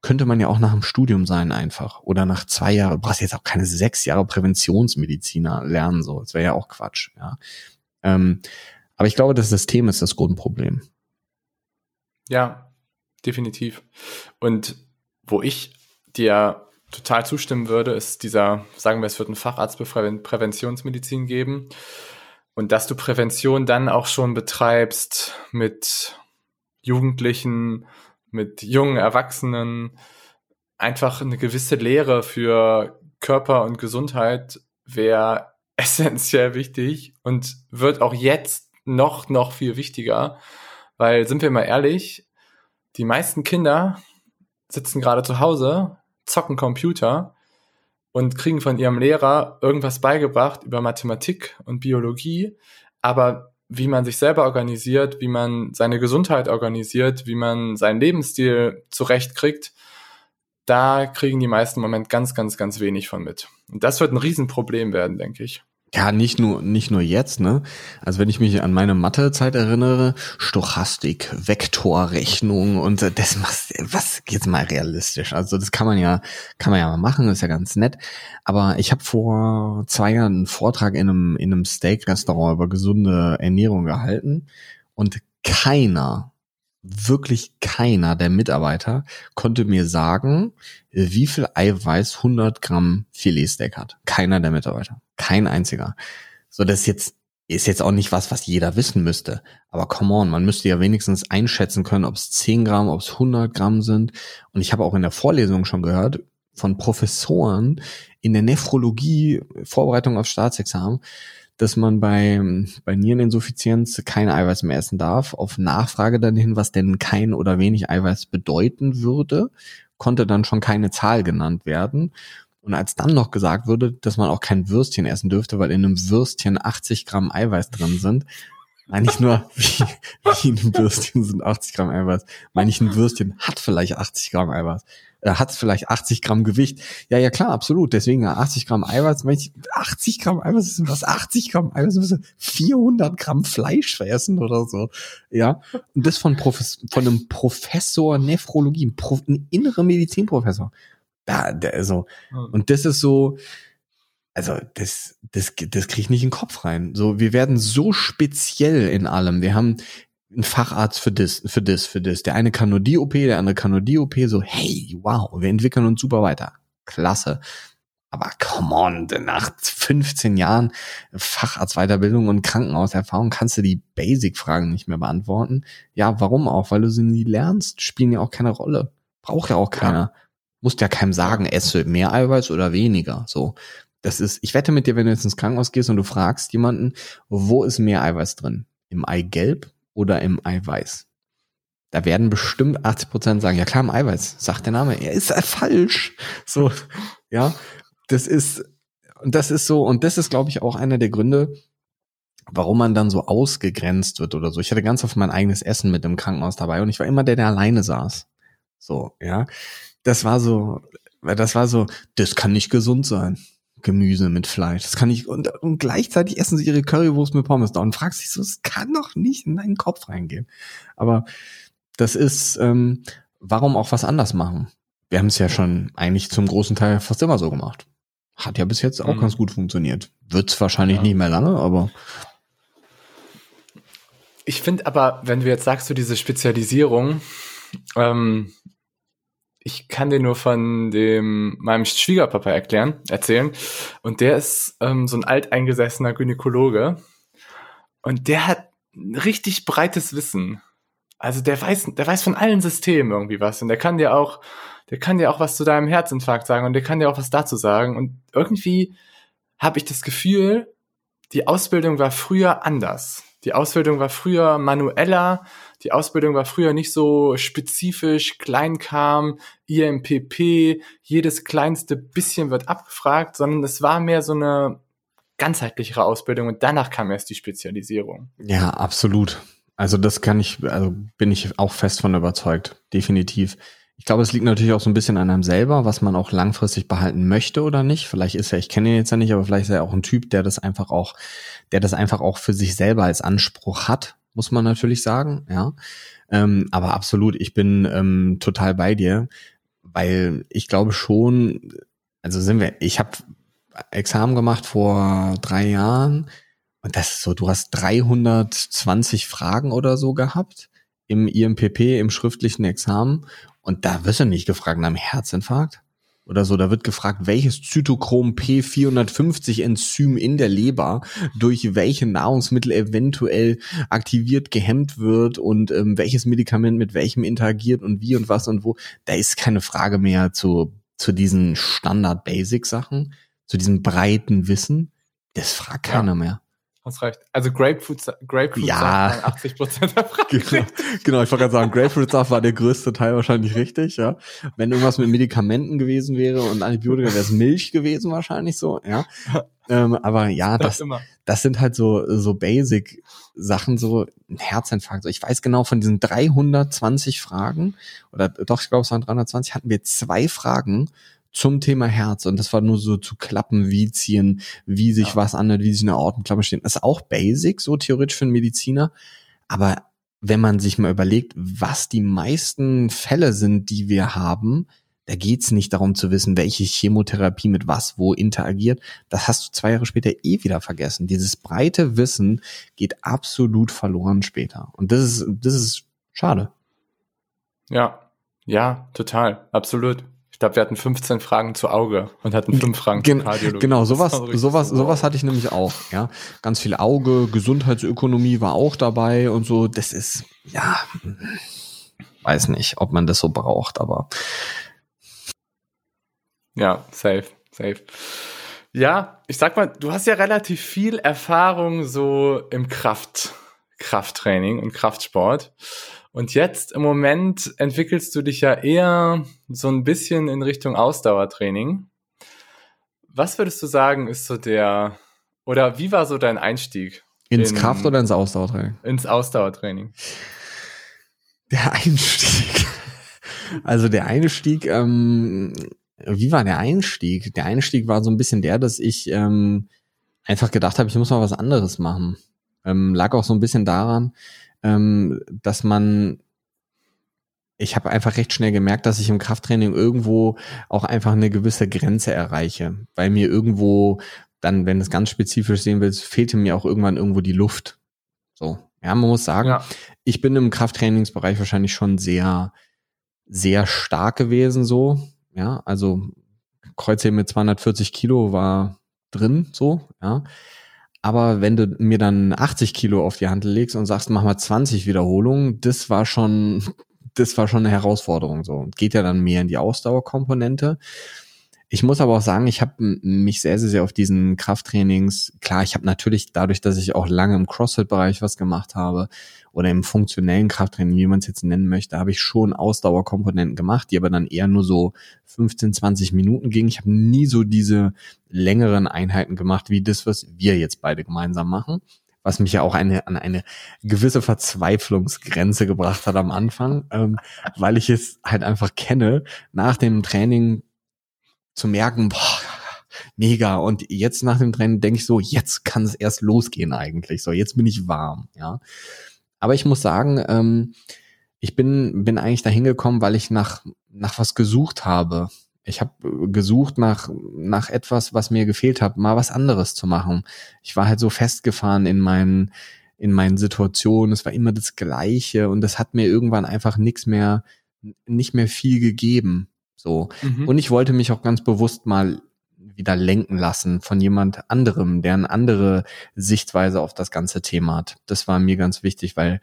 könnte man ja auch nach dem Studium sein einfach oder nach zwei Jahren. Du brauchst jetzt auch keine sechs Jahre Präventionsmediziner lernen so. Das wäre ja auch Quatsch. Ja. Ähm, aber ich glaube, das System ist das Grundproblem. Ja, definitiv. Und wo ich dir total zustimmen würde, ist dieser, sagen wir, es wird einen Facharzt für Präventionsmedizin geben. Und dass du Prävention dann auch schon betreibst mit Jugendlichen, mit jungen Erwachsenen einfach eine gewisse Lehre für Körper und Gesundheit wäre essentiell wichtig und wird auch jetzt noch, noch viel wichtiger, weil sind wir mal ehrlich, die meisten Kinder sitzen gerade zu Hause, zocken Computer und kriegen von ihrem Lehrer irgendwas beigebracht über Mathematik und Biologie, aber wie man sich selber organisiert, wie man seine Gesundheit organisiert, wie man seinen Lebensstil zurechtkriegt, da kriegen die meisten im Moment ganz, ganz, ganz wenig von mit. Und das wird ein Riesenproblem werden, denke ich. Ja, nicht nur, nicht nur jetzt, ne? Also wenn ich mich an meine Mathezeit erinnere, Stochastik, Vektorrechnung und das was, was jetzt mal realistisch. Also das kann man ja, kann man ja mal machen, ist ja ganz nett. Aber ich habe vor zwei Jahren einen Vortrag in einem, in einem Steak-Restaurant über gesunde Ernährung gehalten und keiner wirklich keiner der Mitarbeiter konnte mir sagen, wie viel Eiweiß 100 Gramm Filetsteak hat. Keiner der Mitarbeiter. Kein einziger. So, das ist jetzt ist jetzt auch nicht was, was jeder wissen müsste. Aber come on, man müsste ja wenigstens einschätzen können, ob es 10 Gramm, ob es 100 Gramm sind. Und ich habe auch in der Vorlesung schon gehört von Professoren in der Nephrologie, Vorbereitung auf Staatsexamen, dass man bei, bei Niereninsuffizienz kein Eiweiß mehr essen darf. Auf Nachfrage dann hin, was denn kein oder wenig Eiweiß bedeuten würde, konnte dann schon keine Zahl genannt werden. Und als dann noch gesagt wurde, dass man auch kein Würstchen essen dürfte, weil in einem Würstchen 80 Gramm Eiweiß drin sind, meine ich nur, wie, wie in einem Würstchen sind 80 Gramm Eiweiß. Meine ich, ein Würstchen hat vielleicht 80 Gramm Eiweiß. Hat vielleicht 80 Gramm Gewicht. Ja, ja, klar, absolut. Deswegen 80 Gramm Eiweiß, meine ich, 80 Gramm Eiweiß ist was? 80 Gramm Eiweiß müssen 400 Gramm Fleisch fressen oder so. Ja. Und das von, Profes von einem Professor Nephrologie, ein, innerer Medizinprofessor. Da, der, also, und das ist so, also das, das, das kriege ich nicht in den Kopf rein. So, wir werden so speziell in allem. Wir haben einen Facharzt für das, für das, für das. Der eine kann nur die OP, der andere kann nur die OP. So, hey, wow, wir entwickeln uns super weiter. Klasse. Aber come on, nach 15 Jahren Facharztweiterbildung und Krankenhauserfahrung kannst du die Basic-Fragen nicht mehr beantworten. Ja, warum auch? Weil du sie nie lernst, spielen ja auch keine Rolle. Braucht ja auch keiner. Ja. Musst ja keinem sagen, esse mehr Eiweiß oder weniger. So. Das ist, ich wette mit dir, wenn du jetzt ins Krankenhaus gehst und du fragst jemanden, wo ist mehr Eiweiß drin? Im Eigelb oder im Eiweiß? Da werden bestimmt 80 Prozent sagen, ja klar, im Eiweiß, sagt der Name. Er ist falsch. So, ja, das ist, und das ist so, und das ist, glaube ich, auch einer der Gründe, warum man dann so ausgegrenzt wird oder so. Ich hatte ganz oft mein eigenes Essen mit im Krankenhaus dabei und ich war immer der, der alleine saß. So, ja das war so, das war so, das kann nicht gesund sein. Gemüse mit Fleisch. Das kann nicht, und, und gleichzeitig essen sie ihre Currywurst mit Pommes da und fragst dich so, es kann doch nicht in deinen Kopf reingehen. Aber das ist, ähm, warum auch was anders machen? Wir haben es ja schon eigentlich zum großen Teil fast immer so gemacht. Hat ja bis jetzt auch mhm. ganz gut funktioniert. Wird's wahrscheinlich ja. nicht mehr lange, aber. Ich finde aber, wenn du jetzt sagst, du diese Spezialisierung, ähm, ich kann dir nur von dem meinem Schwiegerpapa erklären, erzählen. Und der ist ähm, so ein alteingesessener Gynäkologe. Und der hat ein richtig breites Wissen. Also der weiß, der weiß von allen Systemen irgendwie was. Und der kann dir auch, der kann dir auch was zu deinem Herzinfarkt sagen und der kann dir auch was dazu sagen. Und irgendwie habe ich das Gefühl, die Ausbildung war früher anders. Die Ausbildung war früher manueller, die Ausbildung war früher nicht so spezifisch, Kleinkam, IMPP, jedes kleinste bisschen wird abgefragt, sondern es war mehr so eine ganzheitlichere Ausbildung und danach kam erst die Spezialisierung. Ja, absolut. Also das kann ich, also bin ich auch fest von überzeugt, definitiv. Ich glaube, es liegt natürlich auch so ein bisschen an einem selber, was man auch langfristig behalten möchte oder nicht. Vielleicht ist er, ich kenne ihn jetzt ja nicht, aber vielleicht ist er auch ein Typ, der das einfach auch, der das einfach auch für sich selber als Anspruch hat, muss man natürlich sagen, ja. Ähm, aber absolut, ich bin ähm, total bei dir, weil ich glaube schon, also sind wir, ich habe Examen gemacht vor drei Jahren und das ist so, du hast 320 Fragen oder so gehabt im IMPP, im schriftlichen Examen und da wirst du nicht gefragt nach einem Herzinfarkt oder so. Da wird gefragt, welches Zytochrom P450 Enzym in der Leber durch welche Nahrungsmittel eventuell aktiviert, gehemmt wird und ähm, welches Medikament mit welchem interagiert und wie und was und wo. Da ist keine Frage mehr zu, zu diesen Standard-Basic-Sachen, zu diesem breiten Wissen. Das fragt keiner ja. mehr. Hast recht. Also Grapefruit, Grapefruit ja. 80 Prozent der Fragen. Genau, genau ich wollte gerade sagen, Grapefruit Saft war der größte Teil wahrscheinlich richtig, ja. Wenn irgendwas mit Medikamenten gewesen wäre und Antibiotika, wäre es Milch gewesen wahrscheinlich so, ja. Ähm, aber ja, das, das, das sind halt so, so Basic Sachen, so ein Herzinfarkt. Ich weiß genau, von diesen 320 Fragen, oder doch, ich glaube, es waren 320, hatten wir zwei Fragen, zum Thema Herz und das war nur so zu klappen, wie ziehen, wie sich ja. was anhört, wie sich eine Aortenklappe stehen. Das ist auch basic, so theoretisch für einen Mediziner. Aber wenn man sich mal überlegt, was die meisten Fälle sind, die wir haben, da geht's nicht darum zu wissen, welche Chemotherapie mit was wo interagiert. Das hast du zwei Jahre später eh wieder vergessen. Dieses breite Wissen geht absolut verloren später. Und das ist, das ist schade. Ja, ja, total, absolut Ich glaube, wir hatten 15 Fragen zu Auge und hatten fünf Fragen Gen zu Kardiologie. Genau, sowas, sowas, sowas hatte ich nämlich auch. Ja, ganz viel Auge, Gesundheitsökonomie war auch dabei und so. Das ist ja, weiß nicht, ob man das so braucht, aber ja, safe, safe. Ja, ich sag mal, du hast ja relativ viel Erfahrung so im Kraft, Krafttraining und Kraftsport. Und jetzt im Moment entwickelst du dich ja eher so ein bisschen in Richtung Ausdauertraining. Was würdest du sagen, ist so der, oder wie war so dein Einstieg? Ins in, Kraft- oder ins Ausdauertraining? Ins Ausdauertraining. Der Einstieg. Also der Einstieg, ähm, wie war der Einstieg? Der Einstieg war so ein bisschen der, dass ich ähm, einfach gedacht habe, ich muss mal was anderes machen. Ähm, lag auch so ein bisschen daran, ähm, dass man ich habe einfach recht schnell gemerkt, dass ich im Krafttraining irgendwo auch einfach eine gewisse Grenze erreiche, weil mir irgendwo dann, wenn es ganz spezifisch sehen willst, fehlte mir auch irgendwann irgendwo die Luft. So, ja, man muss sagen, ja. ich bin im Krafttrainingsbereich wahrscheinlich schon sehr, sehr stark gewesen, so, ja, also Kreuzheben mit 240 Kilo war drin, so, ja. Aber wenn du mir dann 80 Kilo auf die Hand legst und sagst, mach mal 20 Wiederholungen, das war schon, das war schon eine Herausforderung, so. Geht ja dann mehr in die Ausdauerkomponente. Ich muss aber auch sagen, ich habe mich sehr, sehr, sehr auf diesen Krafttrainings, klar, ich habe natürlich dadurch, dass ich auch lange im CrossFit-Bereich was gemacht habe oder im funktionellen Krafttraining, wie man es jetzt nennen möchte, habe ich schon Ausdauerkomponenten gemacht, die aber dann eher nur so 15, 20 Minuten gingen. Ich habe nie so diese längeren Einheiten gemacht, wie das, was wir jetzt beide gemeinsam machen was mich ja auch eine, an eine gewisse Verzweiflungsgrenze gebracht hat am Anfang, ähm, weil ich es halt einfach kenne, nach dem Training zu merken, boah, mega. Und jetzt nach dem Training denke ich so, jetzt kann es erst losgehen eigentlich. So, jetzt bin ich warm, ja. Aber ich muss sagen, ähm, ich bin, bin eigentlich dahin gekommen, weil ich nach, nach was gesucht habe. Ich habe gesucht nach, nach etwas, was mir gefehlt hat, mal was anderes zu machen. Ich war halt so festgefahren in meinen, in meinen Situationen. Es war immer das Gleiche und das hat mir irgendwann einfach nichts mehr, nicht mehr viel gegeben. So. Mhm. Und ich wollte mich auch ganz bewusst mal wieder lenken lassen von jemand anderem, der eine andere Sichtweise auf das ganze Thema hat. Das war mir ganz wichtig, weil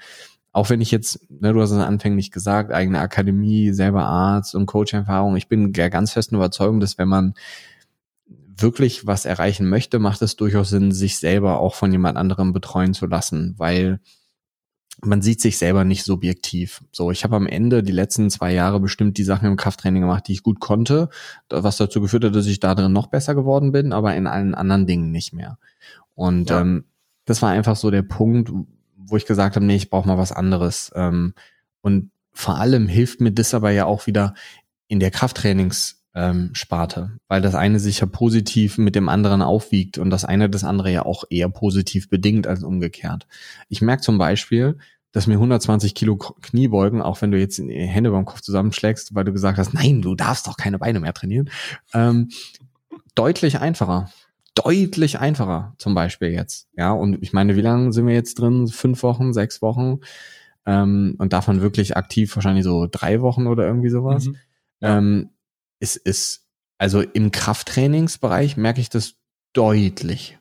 auch wenn ich jetzt, ne, du hast es anfänglich gesagt, eigene Akademie, selber Arzt und Coach-Erfahrung, ich bin der ganz festen Überzeugung, dass wenn man wirklich was erreichen möchte, macht es durchaus Sinn, sich selber auch von jemand anderem betreuen zu lassen, weil man sieht sich selber nicht subjektiv. So, ich habe am Ende die letzten zwei Jahre bestimmt die Sachen im Krafttraining gemacht, die ich gut konnte, was dazu geführt hat, dass ich da drin noch besser geworden bin, aber in allen anderen Dingen nicht mehr. Und ja. ähm, das war einfach so der Punkt, wo ich gesagt habe, nee, ich brauche mal was anderes. Ähm, und vor allem hilft mir das aber ja auch wieder in der Krafttrainings ähm, Sparte, weil das eine sich ja positiv mit dem anderen aufwiegt und das eine das andere ja auch eher positiv bedingt als umgekehrt. Ich merke zum Beispiel, dass mir 120 Kilo Kniebeugen, auch wenn du jetzt die Hände beim Kopf zusammenschlägst, weil du gesagt hast, nein, du darfst doch keine Beine mehr trainieren, ähm, deutlich einfacher. Deutlich einfacher, zum Beispiel jetzt. Ja, und ich meine, wie lange sind wir jetzt drin? Fünf Wochen, sechs Wochen? Ähm, und davon wirklich aktiv wahrscheinlich so drei Wochen oder irgendwie sowas. Mhm. Ja. Ähm, es ist, also im Krafttrainingsbereich merke ich das deutlich.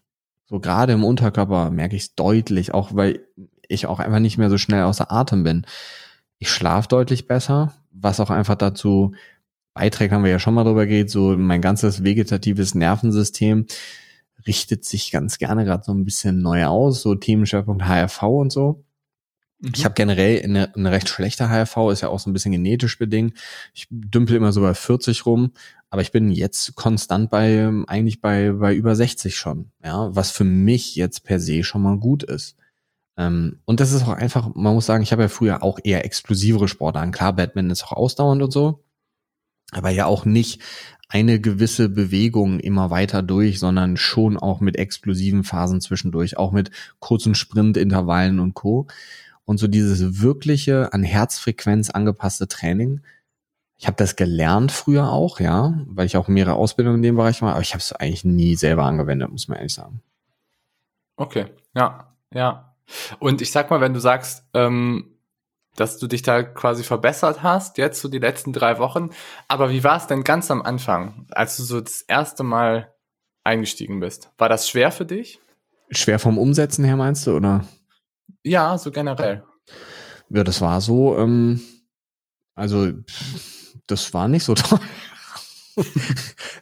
So gerade im Unterkörper merke ich es deutlich, auch weil ich auch einfach nicht mehr so schnell außer Atem bin. Ich schlafe deutlich besser, was auch einfach dazu beiträgt, haben wir ja schon mal drüber geht, so mein ganzes vegetatives Nervensystem richtet sich ganz gerne gerade so ein bisschen neu aus, so Themenschwerpunkt HRV und so. Mhm. Ich habe generell eine, eine recht schlechte HRV, ist ja auch so ein bisschen genetisch bedingt. Ich dümpel immer so bei 40 rum, aber ich bin jetzt konstant bei eigentlich bei bei über 60 schon, ja, was für mich jetzt per se schon mal gut ist. Ähm, und das ist auch einfach, man muss sagen, ich habe ja früher auch eher explosivere Sportarten. Klar, Batman ist auch ausdauernd und so, aber ja auch nicht eine gewisse Bewegung immer weiter durch, sondern schon auch mit explosiven Phasen zwischendurch, auch mit kurzen Sprintintervallen und Co. Und so dieses wirkliche, an Herzfrequenz angepasste Training, ich habe das gelernt früher auch, ja, weil ich auch mehrere Ausbildungen in dem Bereich mache, aber ich habe es eigentlich nie selber angewendet, muss man ehrlich sagen. Okay, ja, ja. Und ich sag mal, wenn du sagst, ähm, dass du dich da quasi verbessert hast, jetzt so die letzten drei Wochen. Aber wie war es denn ganz am Anfang, als du so das erste Mal eingestiegen bist? War das schwer für dich? Schwer vom Umsetzen her meinst du, oder? Ja, so generell. Ja, das war so, ähm, also das war nicht so toll.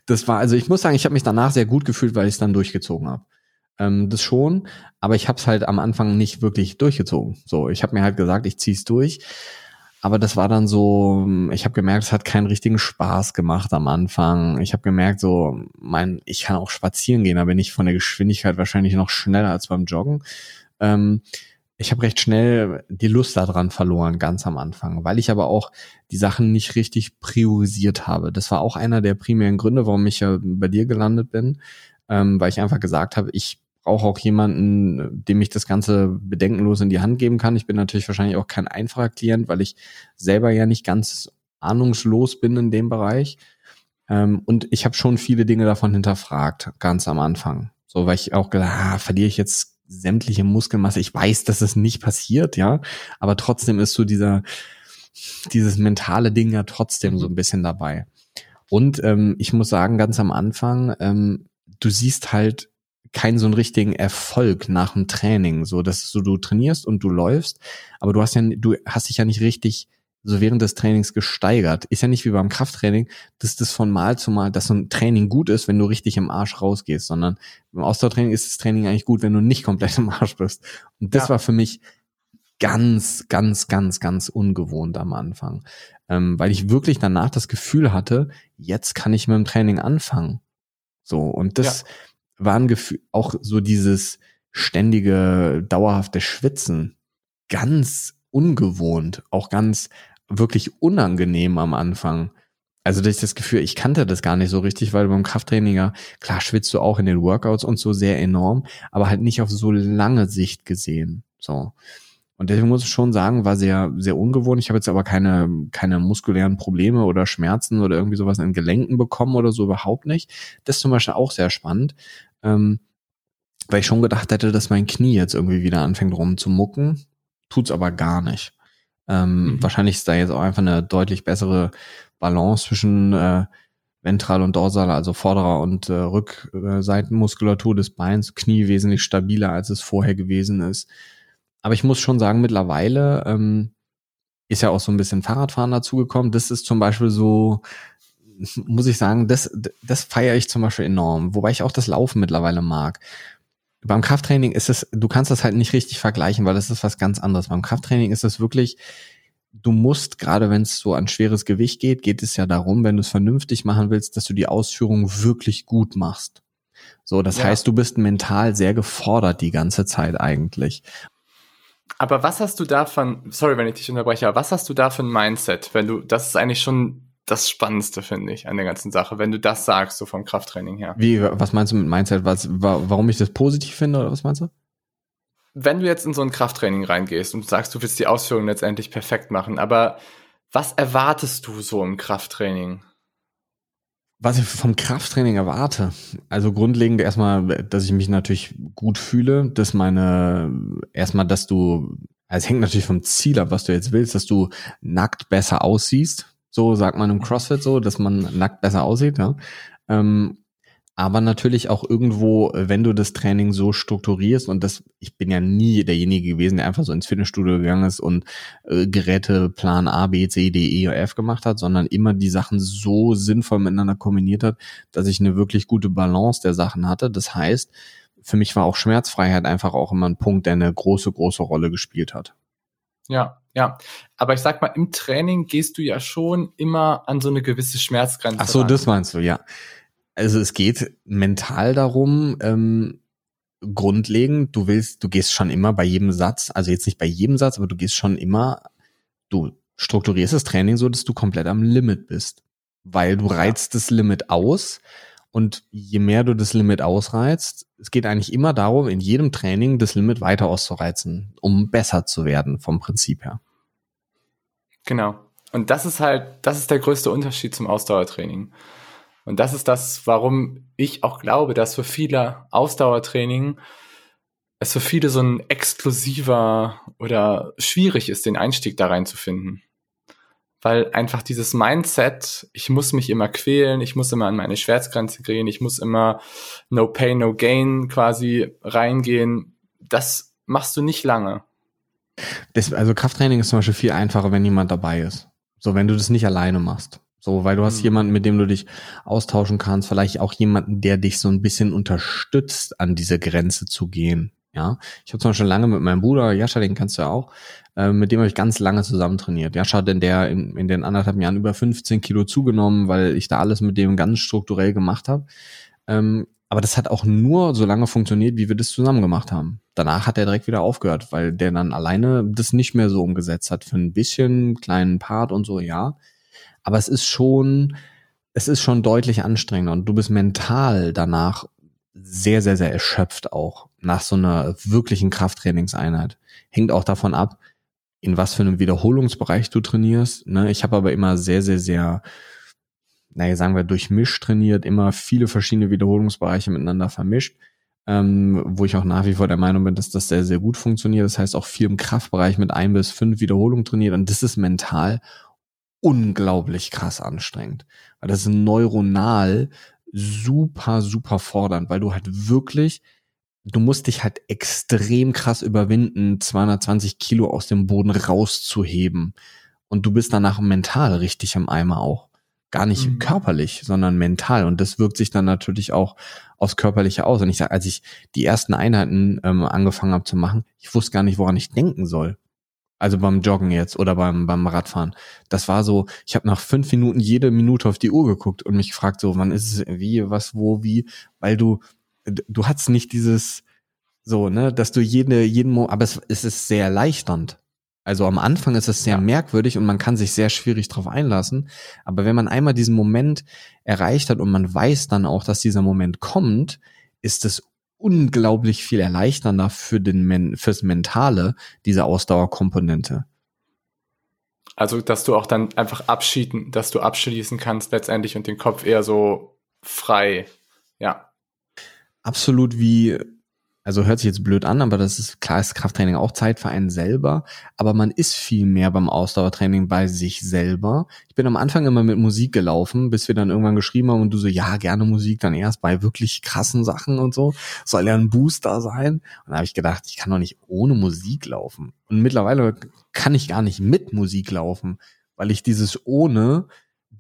das war, also ich muss sagen, ich habe mich danach sehr gut gefühlt, weil ich es dann durchgezogen habe. Ähm, das schon, aber ich habe es halt am Anfang nicht wirklich durchgezogen. So, ich habe mir halt gesagt, ich ziehe es durch. Aber das war dann so, ich habe gemerkt, es hat keinen richtigen Spaß gemacht am Anfang. Ich habe gemerkt, so, mein, ich kann auch spazieren gehen, aber nicht von der Geschwindigkeit wahrscheinlich noch schneller als beim Joggen. Ähm, ich habe recht schnell die Lust daran verloren, ganz am Anfang, weil ich aber auch die Sachen nicht richtig priorisiert habe. Das war auch einer der primären Gründe, warum ich ja bei dir gelandet bin, ähm, weil ich einfach gesagt habe, ich brauche auch jemanden, dem ich das Ganze bedenkenlos in die Hand geben kann. Ich bin natürlich wahrscheinlich auch kein einfacher Klient, weil ich selber ja nicht ganz ahnungslos bin in dem Bereich. Ähm, und ich habe schon viele Dinge davon hinterfragt, ganz am Anfang. So, weil ich auch gedacht, ah, verliere ich jetzt sämtliche Muskelmasse. Ich weiß, dass es nicht passiert, ja, aber trotzdem ist so dieser, dieses mentale Ding ja trotzdem so ein bisschen dabei. Und ähm, ich muss sagen, ganz am Anfang, ähm, du siehst halt keinen so einen richtigen Erfolg nach dem Training, so dass so du trainierst und du läufst, aber du hast ja du hast dich ja nicht richtig so während des Trainings gesteigert. Ist ja nicht wie beim Krafttraining, dass das von Mal zu Mal, dass so ein Training gut ist, wenn du richtig im Arsch rausgehst, sondern beim Ausdauertraining ist das Training eigentlich gut, wenn du nicht komplett im Arsch bist. Und das ja. war für mich ganz, ganz, ganz, ganz ungewohnt am Anfang, ähm, weil ich wirklich danach das Gefühl hatte, jetzt kann ich mit dem Training anfangen. So und das ja. war ein Gefühl, auch so dieses ständige, dauerhafte Schwitzen, ganz ungewohnt, auch ganz wirklich unangenehm am Anfang. Also das ist das Gefühl, ich kannte das gar nicht so richtig, weil beim Krafttraining ja, klar schwitzt du auch in den Workouts und so sehr enorm, aber halt nicht auf so lange Sicht gesehen. So. Und deswegen muss ich schon sagen, war sehr, sehr ungewohnt. Ich habe jetzt aber keine, keine muskulären Probleme oder Schmerzen oder irgendwie sowas in Gelenken bekommen oder so überhaupt nicht. Das ist zum Beispiel auch sehr spannend. Ähm, weil ich schon gedacht hätte, dass mein Knie jetzt irgendwie wieder anfängt rumzumucken. Tut's aber gar nicht. Ähm, mhm. Wahrscheinlich ist da jetzt auch einfach eine deutlich bessere Balance zwischen äh, ventral und dorsal, also Vorder- und äh, Rückseitenmuskulatur des Beins, Knie wesentlich stabiler, als es vorher gewesen ist. Aber ich muss schon sagen, mittlerweile ähm, ist ja auch so ein bisschen Fahrradfahren dazugekommen. Das ist zum Beispiel so, muss ich sagen, das, das feiere ich zum Beispiel enorm, wobei ich auch das Laufen mittlerweile mag beim Krafttraining ist es, du kannst das halt nicht richtig vergleichen, weil das ist was ganz anderes. Beim Krafttraining ist es wirklich, du musst, gerade wenn es so an schweres Gewicht geht, geht es ja darum, wenn du es vernünftig machen willst, dass du die Ausführung wirklich gut machst. So, das ja. heißt, du bist mental sehr gefordert die ganze Zeit eigentlich. Aber was hast du davon, sorry, wenn ich dich unterbreche, aber was hast du da für ein Mindset, wenn du, das ist eigentlich schon das Spannendste, finde ich, an der ganzen Sache, wenn du das sagst, so vom Krafttraining her. Wie, was meinst du mit Mindset? Was, warum ich das positiv finde oder was meinst du? Wenn du jetzt in so ein Krafttraining reingehst und sagst, du willst die Ausführungen letztendlich perfekt machen, aber was erwartest du so im Krafttraining? Was ich vom Krafttraining erwarte, also grundlegend erstmal, dass ich mich natürlich gut fühle, dass meine, erstmal, dass du, es hängt natürlich vom Ziel ab, was du jetzt willst, dass du nackt besser aussiehst, so sagt man im CrossFit so, dass man nackt besser aussieht. Ja? Ähm, aber natürlich auch irgendwo, wenn du das Training so strukturierst und das, ich bin ja nie derjenige gewesen, der einfach so ins Fitnessstudio gegangen ist und äh, Geräte Plan A, B, C, D, E, F gemacht hat, sondern immer die Sachen so sinnvoll miteinander kombiniert hat, dass ich eine wirklich gute Balance der Sachen hatte. Das heißt, für mich war auch Schmerzfreiheit einfach auch immer ein Punkt, der eine große, große Rolle gespielt hat. Ja, ja. Aber ich sag mal, im Training gehst du ja schon immer an so eine gewisse Schmerzgrenze. Ach so, ran. das meinst du, ja. Also es geht mental darum, ähm, grundlegend, du willst, du gehst schon immer bei jedem Satz, also jetzt nicht bei jedem Satz, aber du gehst schon immer, du strukturierst das Training so, dass du komplett am Limit bist. Weil du reizt das Limit aus und je mehr du das Limit ausreizt, es geht eigentlich immer darum, in jedem Training das Limit weiter auszureizen, um besser zu werden vom Prinzip her. Genau. Und das ist halt, das ist der größte Unterschied zum Ausdauertraining. Und das ist das, warum ich auch glaube, dass für viele Ausdauertraining es für viele so ein exklusiver oder schwierig ist, den Einstieg da reinzufinden. Weil einfach dieses Mindset, ich muss mich immer quälen, ich muss immer an meine Schmerzgrenze gehen, ich muss immer no pain, no gain quasi reingehen, das machst du nicht lange. Das, also Krafttraining ist zum Beispiel viel einfacher, wenn jemand dabei ist. So, wenn du das nicht alleine machst. So, weil du hast mhm. jemanden, mit dem du dich austauschen kannst, vielleicht auch jemanden, der dich so ein bisschen unterstützt, an diese Grenze zu gehen. Ja, ich habe zum Beispiel lange mit meinem Bruder, Jascha, den kannst du ja auch, äh, mit dem habe ich ganz lange zusammen trainiert. Jascha denn der in, in den anderthalb Jahren über 15 Kilo zugenommen, weil ich da alles mit dem ganz strukturell gemacht habe. Ähm, aber das hat auch nur so lange funktioniert, wie wir das zusammen gemacht haben. Danach hat er direkt wieder aufgehört, weil der dann alleine das nicht mehr so umgesetzt hat. Für ein bisschen kleinen Part und so, ja. Aber es ist schon, es ist schon deutlich anstrengender und du bist mental danach sehr, sehr, sehr erschöpft auch nach so einer wirklichen Krafttrainingseinheit. Hängt auch davon ab, in was für einem Wiederholungsbereich du trainierst. Ne? Ich habe aber immer sehr, sehr, sehr, naja, sagen wir, durchmischt trainiert, immer viele verschiedene Wiederholungsbereiche miteinander vermischt, ähm, wo ich auch nach wie vor der Meinung bin, dass das sehr, sehr gut funktioniert. Das heißt auch viel im Kraftbereich mit ein bis fünf Wiederholungen trainiert und das ist mental unglaublich krass anstrengend. Weil das ist neuronal super, super fordernd, weil du halt wirklich, du musst dich halt extrem krass überwinden, 220 Kilo aus dem Boden rauszuheben. Und du bist danach mental richtig im Eimer auch. Gar nicht mhm. körperlich, sondern mental. Und das wirkt sich dann natürlich auch aufs Körperliche aus. Und ich sage, als ich die ersten Einheiten ähm, angefangen habe zu machen, ich wusste gar nicht, woran ich denken soll. Also beim Joggen jetzt oder beim, beim Radfahren. Das war so, ich habe nach fünf Minuten jede Minute auf die Uhr geguckt und mich gefragt, so, wann ist es, wie, was, wo, wie, weil du, du hast nicht dieses, so, ne, dass du jede, jeden, Mo aber es, es ist sehr erleichternd. Also am Anfang ist es sehr ja. merkwürdig und man kann sich sehr schwierig drauf einlassen. Aber wenn man einmal diesen Moment erreicht hat und man weiß dann auch, dass dieser Moment kommt, ist es unglaublich viel erleichternder für den Men fürs Mentale, diese Ausdauerkomponente. Also, dass du auch dann einfach abschieden, dass du abschließen kannst letztendlich und den Kopf eher so frei, ja. Absolut wie also hört sich jetzt blöd an, aber das ist klar, ist Krafttraining auch Zeit für einen selber, aber man ist viel mehr beim Ausdauertraining bei sich selber. Ich bin am Anfang immer mit Musik gelaufen, bis wir dann irgendwann geschrieben haben und du so, ja, gerne Musik, dann erst bei wirklich krassen Sachen und so. Soll ja ein Booster sein. Und da habe ich gedacht, ich kann doch nicht ohne Musik laufen. Und mittlerweile kann ich gar nicht mit Musik laufen, weil ich dieses ohne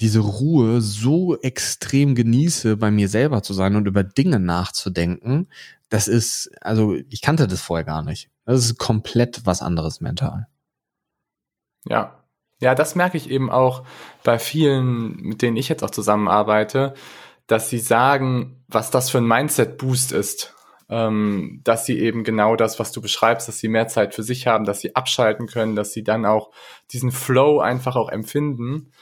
diese Ruhe so extrem genieße, bei mir selber zu sein und über Dinge nachzudenken, das ist, also ich kannte das vorher gar nicht. Das ist komplett was anderes mental. Ja. Ja, das merke ich eben auch bei vielen, mit denen ich jetzt auch zusammenarbeite, dass sie sagen, was das für ein Mindset-Boost ist. Ähm, dass sie eben genau das, was du beschreibst, dass sie mehr Zeit für sich haben, dass sie abschalten können, dass sie dann auch diesen Flow einfach auch empfinden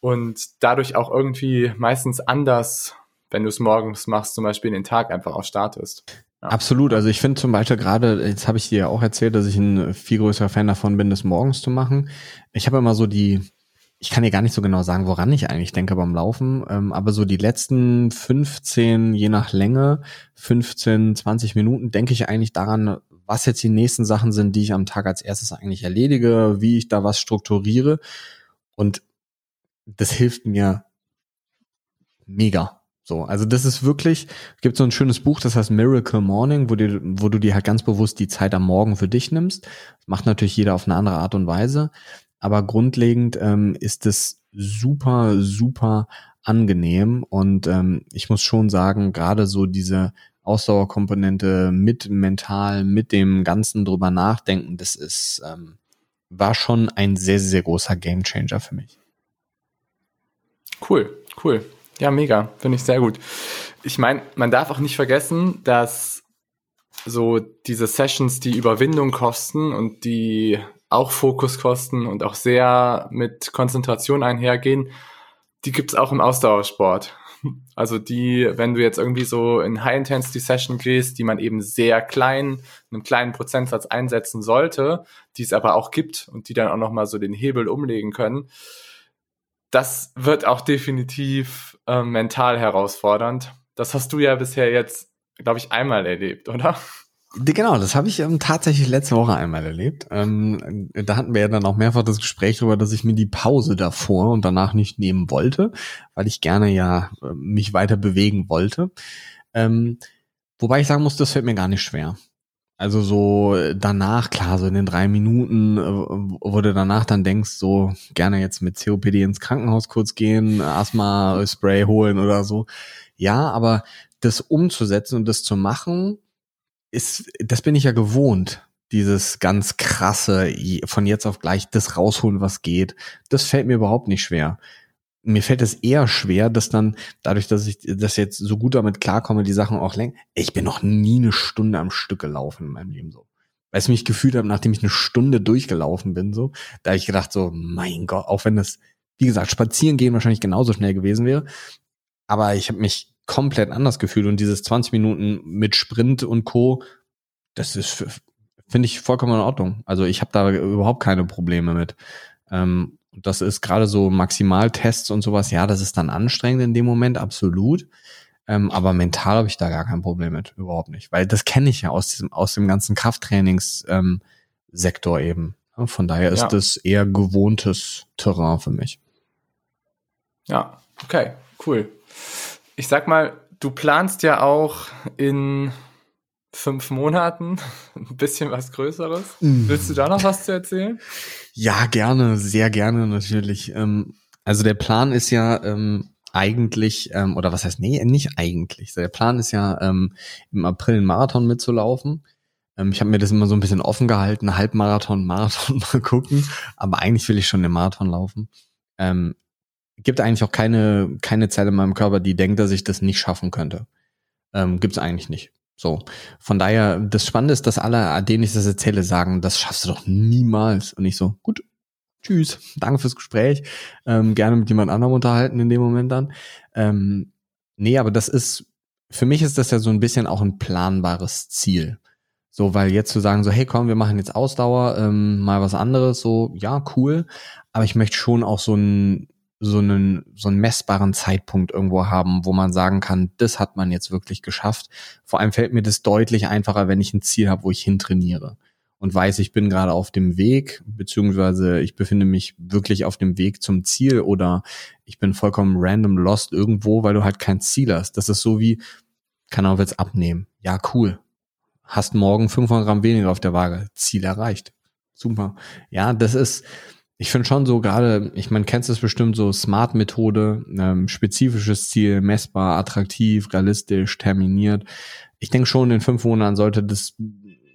und dadurch auch irgendwie meistens anders, wenn du es morgens machst, zum Beispiel den Tag einfach auch startest. Ja. Absolut. Also ich finde zum Beispiel gerade, jetzt habe ich dir ja auch erzählt, dass ich ein viel größerer Fan davon bin, das morgens zu machen. Ich habe immer so die, ich kann dir gar nicht so genau sagen, woran ich eigentlich denke beim Laufen, ähm, aber so die letzten 15, je nach Länge, 15, 20 Minuten denke ich eigentlich daran, was jetzt die nächsten Sachen sind, die ich am Tag als erstes eigentlich erledige, wie ich da was strukturiere. Und das hilft mir mega. So, also das ist wirklich, gibt so ein schönes Buch, das heißt Miracle Morning, wo, dir, wo du dir halt ganz bewusst die Zeit am Morgen für dich nimmst. Das macht natürlich jeder auf eine andere Art und Weise. Aber grundlegend ähm, ist es super, super angenehm. Und ähm, ich muss schon sagen, gerade so diese Ausdauerkomponente mit mental, mit dem Ganzen drüber nachdenken, das ist, ähm, war schon ein sehr, sehr großer Gamechanger für mich. Cool, cool. Ja, mega. Finde ich sehr gut. Ich meine, man darf auch nicht vergessen, dass so diese Sessions, die Überwindung kosten und die auch Fokus kosten und auch sehr mit Konzentration einhergehen, die gibt's auch im Ausdauersport. Also die, wenn du jetzt irgendwie so in High-Intensity-Session gehst, die man eben sehr klein, einen kleinen Prozentsatz einsetzen sollte, die es aber auch gibt und die dann auch nochmal so den Hebel umlegen können, das wird auch definitiv äh, mental herausfordernd. Das hast du ja bisher jetzt, glaube ich, einmal erlebt, oder? Genau, das habe ich ähm, tatsächlich letzte Woche einmal erlebt. Ähm, da hatten wir ja dann auch mehrfach das Gespräch darüber, dass ich mir die Pause davor und danach nicht nehmen wollte, weil ich gerne ja äh, mich weiter bewegen wollte. Ähm, wobei ich sagen muss, das fällt mir gar nicht schwer. Also so danach, klar, so in den drei Minuten, äh, wo du danach dann denkst, so gerne jetzt mit COPD ins Krankenhaus kurz gehen, Asthma-Spray holen oder so. Ja, aber das umzusetzen und das zu machen, ist, das bin ich ja gewohnt. Dieses ganz krasse, von jetzt auf gleich das rausholen, was geht. Das fällt mir überhaupt nicht schwer. Mir fällt es eher schwer, dass dann, dadurch, dass ich das jetzt so gut damit klarkomme, die Sachen auch lenken. Ich bin noch nie eine Stunde am Stück gelaufen in meinem Leben so. Weil ich mich gefühlt habe, nachdem ich eine Stunde durchgelaufen bin, so, da habe ich gedacht, so, mein Gott, auch wenn das, wie gesagt, spazieren gehen wahrscheinlich genauso schnell gewesen wäre. Aber ich habe mich komplett anders gefühlt und dieses 20 Minuten mit Sprint und Co das ist, finde ich, vollkommen in Ordnung. Also ich habe da überhaupt keine Probleme mit. Ähm, das ist gerade so Maximaltests und sowas, ja, das ist dann anstrengend in dem Moment, absolut. Ähm, aber mental habe ich da gar kein Problem mit, überhaupt nicht. Weil das kenne ich ja aus diesem, aus dem ganzen Krafttrainingssektor ähm, eben. Von daher ist ja. das eher gewohntes Terrain für mich. Ja, okay, cool. Ich sag mal, du planst ja auch in fünf Monaten ein bisschen was Größeres. Mm. Willst du da noch was zu erzählen? Ja, gerne, sehr gerne natürlich. Ähm, also der Plan ist ja ähm, eigentlich, ähm, oder was heißt, nee, nicht eigentlich. Der Plan ist ja im April einen Marathon mitzulaufen. ich habe mir das immer so ein bisschen offen gehalten, Halbmarathon, Marathon mal gucken. Aber eigentlich will ich schon den Marathon laufen. gibt eigentlich auch keine, keine Zeit in meinem Körper, die denkt, dass ich das nicht schaffen könnte. Ähm, Gibt es eigentlich nicht. So, von daher, das Spannende ist, dass alle, denen ich das erzähle, sagen, das schaffst du doch niemals. Und ich so, gut, tschüss, danke fürs Gespräch, ähm, gerne mit jemand anderem unterhalten in dem Moment dann. Ähm, nee, aber das ist, für mich ist das ja so ein bisschen auch ein planbares Ziel. So, weil jetzt zu sagen, so, hey, komm, wir machen jetzt Ausdauer, ähm, mal was anderes, so, ja, cool. Aber ich möchte schon auch so ein, so einen, so einen messbaren Zeitpunkt irgendwo haben, wo man sagen kann, das hat man jetzt wirklich geschafft. Vor allem fällt mir das deutlich einfacher, wenn ich ein Ziel habe, wo ich hintrainiere und weiß, ich bin gerade auf dem Weg, beziehungsweise ich befinde mich wirklich auf dem Weg zum Ziel oder ich bin vollkommen random lost irgendwo, weil du halt kein Ziel hast. Das ist so wie, kann auch jetzt abnehmen. Ja, cool. Hast morgen 500 Gramm weniger auf der Waage. Ziel erreicht. Super. Ja, das ist, ich finde schon so gerade, ich meine, kennst du es bestimmt so Smart-Methode, ähm, spezifisches Ziel, messbar, attraktiv, realistisch, terminiert. Ich denke schon, in fünf Monaten sollte das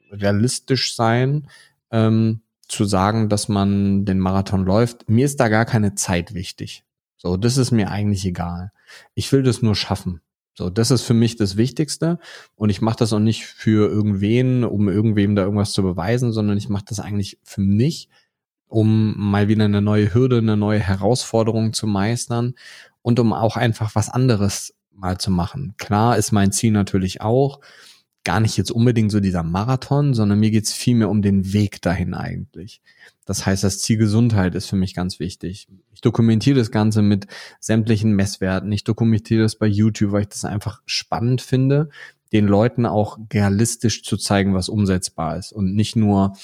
realistisch sein, ähm, zu sagen, dass man den Marathon läuft. Mir ist da gar keine Zeit wichtig. So, das ist mir eigentlich egal. Ich will das nur schaffen. So, das ist für mich das Wichtigste. Und ich mache das auch nicht für irgendwen, um irgendwem da irgendwas zu beweisen, sondern ich mache das eigentlich für mich, um mal wieder eine neue Hürde, eine neue Herausforderung zu meistern und um auch einfach was anderes mal zu machen. Klar ist mein Ziel natürlich auch, gar nicht jetzt unbedingt so dieser Marathon, sondern mir geht's viel mehr um den Weg dahin eigentlich. Das heißt, das Ziel Gesundheit ist für mich ganz wichtig. Ich dokumentiere das Ganze mit sämtlichen Messwerten. Ich dokumentiere das bei YouTube, weil ich das einfach spannend finde, den Leuten auch realistisch zu zeigen, was umsetzbar ist und nicht nur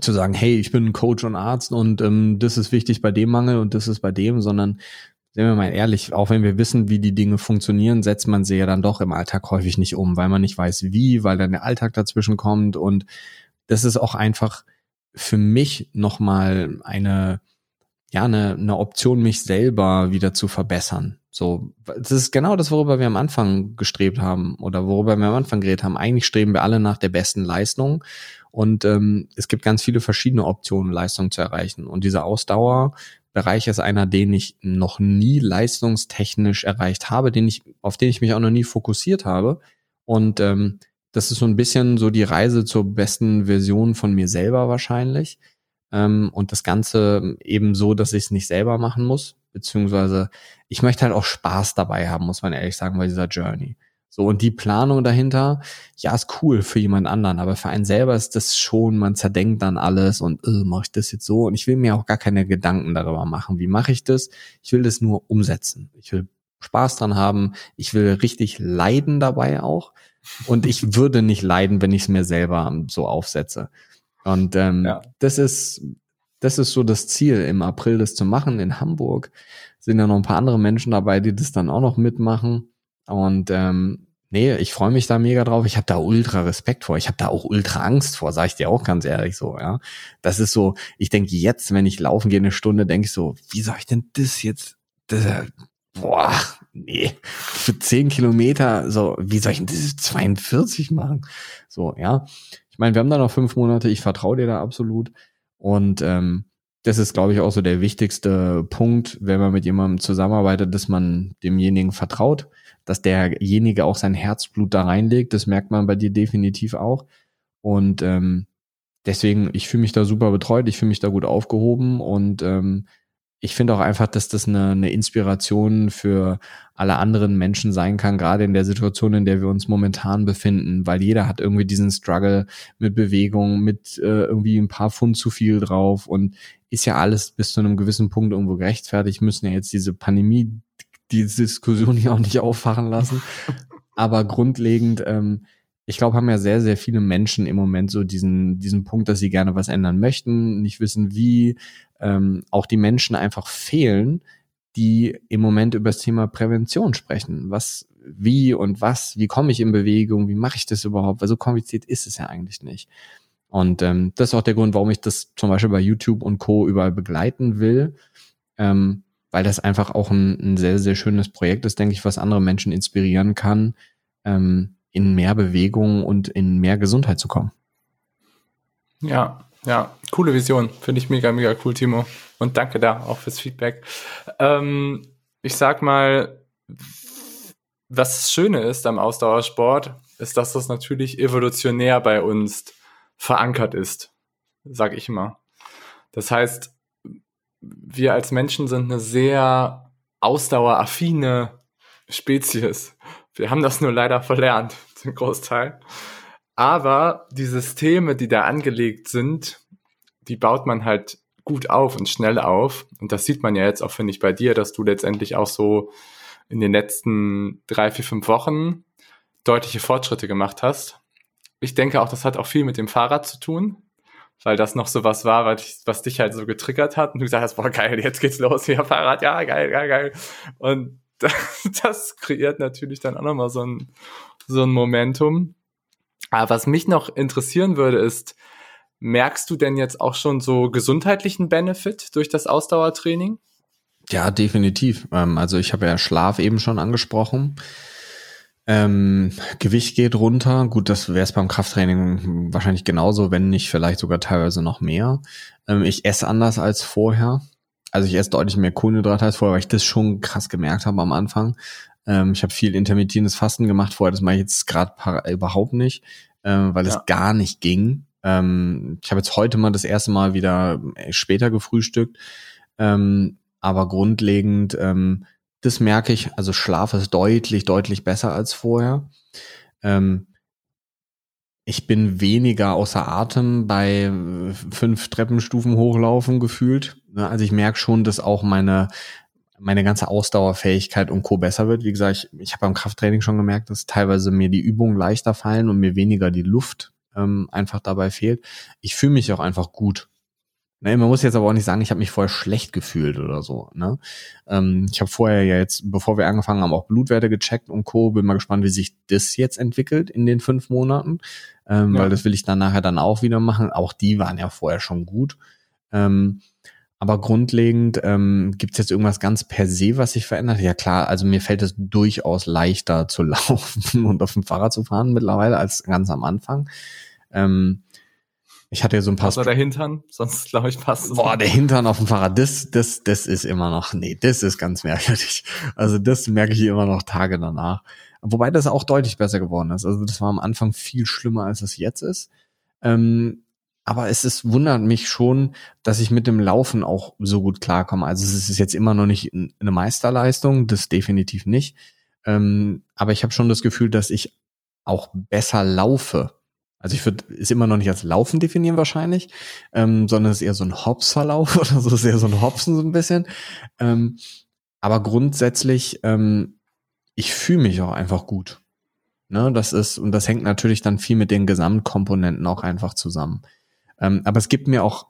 zu sagen, hey, ich bin Coach und Arzt und ähm, das ist wichtig bei dem Mangel und das ist bei dem, sondern Sehen wir mal ehrlich, auch wenn wir wissen, wie die Dinge funktionieren, setzt man sie ja dann doch im Alltag häufig nicht um, weil man nicht weiß wie, weil dann der Alltag dazwischen kommt und das ist auch einfach für mich nochmal eine, ja, eine, eine Option, mich selber wieder zu verbessern. So, das ist genau das, worüber wir am Anfang gestrebt haben oder worüber wir am Anfang geredet haben. Eigentlich streben wir alle nach der besten Leistung und ähm, es gibt ganz viele verschiedene Optionen, Leistung zu erreichen. Und dieser Ausdauerbereich ist einer, den ich noch nie leistungstechnisch erreicht habe, den ich, auf den ich mich auch noch nie fokussiert habe. Und ähm, das ist so ein bisschen so die Reise zur besten Version von mir selber wahrscheinlich. Ähm, und das Ganze eben so, dass ich es nicht selber machen muss, beziehungsweise ich möchte halt auch Spaß dabei haben, muss man ehrlich sagen, bei dieser Journey. So, und die Planung dahinter, ja, ist cool für jemand anderen, aber für einen selber ist das schon, man zerdenkt dann alles und äh, mache ich das jetzt so? Und ich will mir auch gar keine Gedanken darüber machen, wie mache ich das? Ich will das nur umsetzen. Ich will Spaß dran haben, ich will richtig leiden dabei auch. Und ich würde nicht leiden, wenn ich es mir selber so aufsetze. Und ähm, ja. das ist das ist so das Ziel, im April das zu machen. In Hamburg sind ja noch ein paar andere Menschen dabei, die das dann auch noch mitmachen. Und ähm, nee, ich freue mich da mega drauf. Ich habe da ultra Respekt vor. Ich habe da auch ultra Angst vor, sage ich dir auch ganz ehrlich so. Ja, das ist so. Ich denke jetzt, wenn ich laufen gehe eine Stunde, denke ich so, wie soll ich denn das jetzt? Das, boah, nee, für zehn Kilometer, so, wie soll ich denn das 42 machen? So, ja. Ich meine, wir haben da noch fünf Monate. Ich vertraue dir da absolut. Und ähm, das ist, glaube ich, auch so der wichtigste Punkt, wenn man mit jemandem zusammenarbeitet, dass man demjenigen vertraut, dass derjenige auch sein Herzblut da reinlegt. Das merkt man bei dir definitiv auch. Und ähm, deswegen, ich fühle mich da super betreut, ich fühle mich da gut aufgehoben und ähm, ich finde auch einfach, dass das eine, eine Inspiration für alle anderen Menschen sein kann, gerade in der Situation, in der wir uns momentan befinden, weil jeder hat irgendwie diesen Struggle mit Bewegung, mit äh, irgendwie ein paar Pfund zu viel drauf und ist ja alles bis zu einem gewissen Punkt irgendwo gerechtfertigt, müssen ja jetzt diese Pandemie, die Diskussion hier auch nicht auffachen lassen. Aber grundlegend, ähm, ich glaube, haben ja sehr, sehr viele Menschen im Moment so diesen, diesen Punkt, dass sie gerne was ändern möchten, nicht wissen wie, ähm, auch die Menschen einfach fehlen, die im Moment über das Thema Prävention sprechen. Was, wie und was, wie komme ich in Bewegung, wie mache ich das überhaupt? Weil so kompliziert ist es ja eigentlich nicht. Und ähm, das ist auch der Grund, warum ich das zum Beispiel bei YouTube und Co. überall begleiten will, ähm, weil das einfach auch ein, ein sehr, sehr schönes Projekt ist, denke ich, was andere Menschen inspirieren kann, ähm, in mehr Bewegung und in mehr Gesundheit zu kommen. Ja, ja, coole Vision. Finde ich mega, mega cool, Timo. Und danke da auch fürs Feedback. Ähm, ich sag mal, was das Schöne ist am Ausdauersport, ist, dass das natürlich evolutionär bei uns verankert ist, sag ich immer. Das heißt, wir als Menschen sind eine sehr ausdaueraffine Spezies. Wir haben das nur leider verlernt, zum Großteil. Aber die Systeme, die da angelegt sind, die baut man halt gut auf und schnell auf. Und das sieht man ja jetzt auch, finde ich, bei dir, dass du letztendlich auch so in den letzten drei, vier, fünf Wochen deutliche Fortschritte gemacht hast. Ich denke auch, das hat auch viel mit dem Fahrrad zu tun, weil das noch so was war, was, was dich halt so getriggert hat und du gesagt hast, boah, geil, jetzt geht's los, hier Fahrrad, ja, geil, geil, geil. Und das, kreiert natürlich dann auch nochmal so ein, so ein Momentum. Aber was mich noch interessieren würde, ist, merkst du denn jetzt auch schon so gesundheitlichen Benefit durch das Ausdauertraining? Ja, definitiv. Ähm, also ich habe ja Schlaf eben schon angesprochen. Ähm, Gewicht geht runter. Gut, das wäre es beim Krafttraining wahrscheinlich genauso, wenn nicht vielleicht sogar teilweise noch mehr. Ähm, ich esse anders als vorher. Also ich esse deutlich mehr Kohlenhydrate als vorher, weil ich das schon krass gemerkt habe am Anfang. Ähm, ich habe viel intermittierendes Fasten gemacht vorher, das mache ich jetzt gerade überhaupt nicht, ähm, weil ja. es gar nicht ging. Ähm, ich habe jetzt heute mal das erste Mal wieder äh, später gefrühstückt, ähm, aber grundlegend, ähm, das merke ich, also Schlaf ist deutlich, deutlich besser als vorher. Ähm, ich bin weniger außer Atem bei äh, fünf Treppenstufen hochlaufen gefühlt. Ne, also ich merke schon, dass auch meine meine ganze Ausdauerfähigkeit und Co. besser wird. Wie gesagt, ich, ich habe beim Krafttraining schon gemerkt, dass teilweise mir die Übungen leichter fallen und mir weniger die Luft ähm, einfach dabei fehlt. Ich fühle mich auch einfach gut. Ne, man muss jetzt aber auch nicht sagen, ich habe mich vorher schlecht gefühlt oder so. Ne? Ähm, ich habe vorher ja jetzt, bevor wir angefangen haben, auch Blutwerte gecheckt und Co. Bin mal gespannt, wie sich das jetzt entwickelt in den fünf Monaten, ähm, ja. weil das will ich dann nachher dann auch wieder machen. Auch die waren ja vorher schon gut. Ähm, aber grundlegend ähm, gibt es jetzt irgendwas ganz per se, was sich verändert? Ja klar, also mir fällt es durchaus leichter zu laufen und auf dem Fahrrad zu fahren mittlerweile als ganz am Anfang. Ähm, ich hatte ja so ein paar. Außer der Hintern, sonst glaube ich passt es. Boah, der Hintern auf dem Fahrrad, das, das, das ist immer noch, nee, das ist ganz merkwürdig. Also das merke ich immer noch Tage danach. Wobei das auch deutlich besser geworden ist. Also das war am Anfang viel schlimmer, als es jetzt ist. Ähm, aber es ist, wundert mich schon, dass ich mit dem Laufen auch so gut klarkomme. Also es ist jetzt immer noch nicht eine Meisterleistung, das definitiv nicht. Ähm, aber ich habe schon das Gefühl, dass ich auch besser laufe. Also ich würde es immer noch nicht als Laufen definieren wahrscheinlich, ähm, sondern es ist eher so ein Hopserlauf oder so, ist eher so ein Hopsen so ein bisschen. Ähm, aber grundsätzlich, ähm, ich fühle mich auch einfach gut. Ne, das ist, und das hängt natürlich dann viel mit den Gesamtkomponenten auch einfach zusammen. Ähm, aber es gibt mir auch,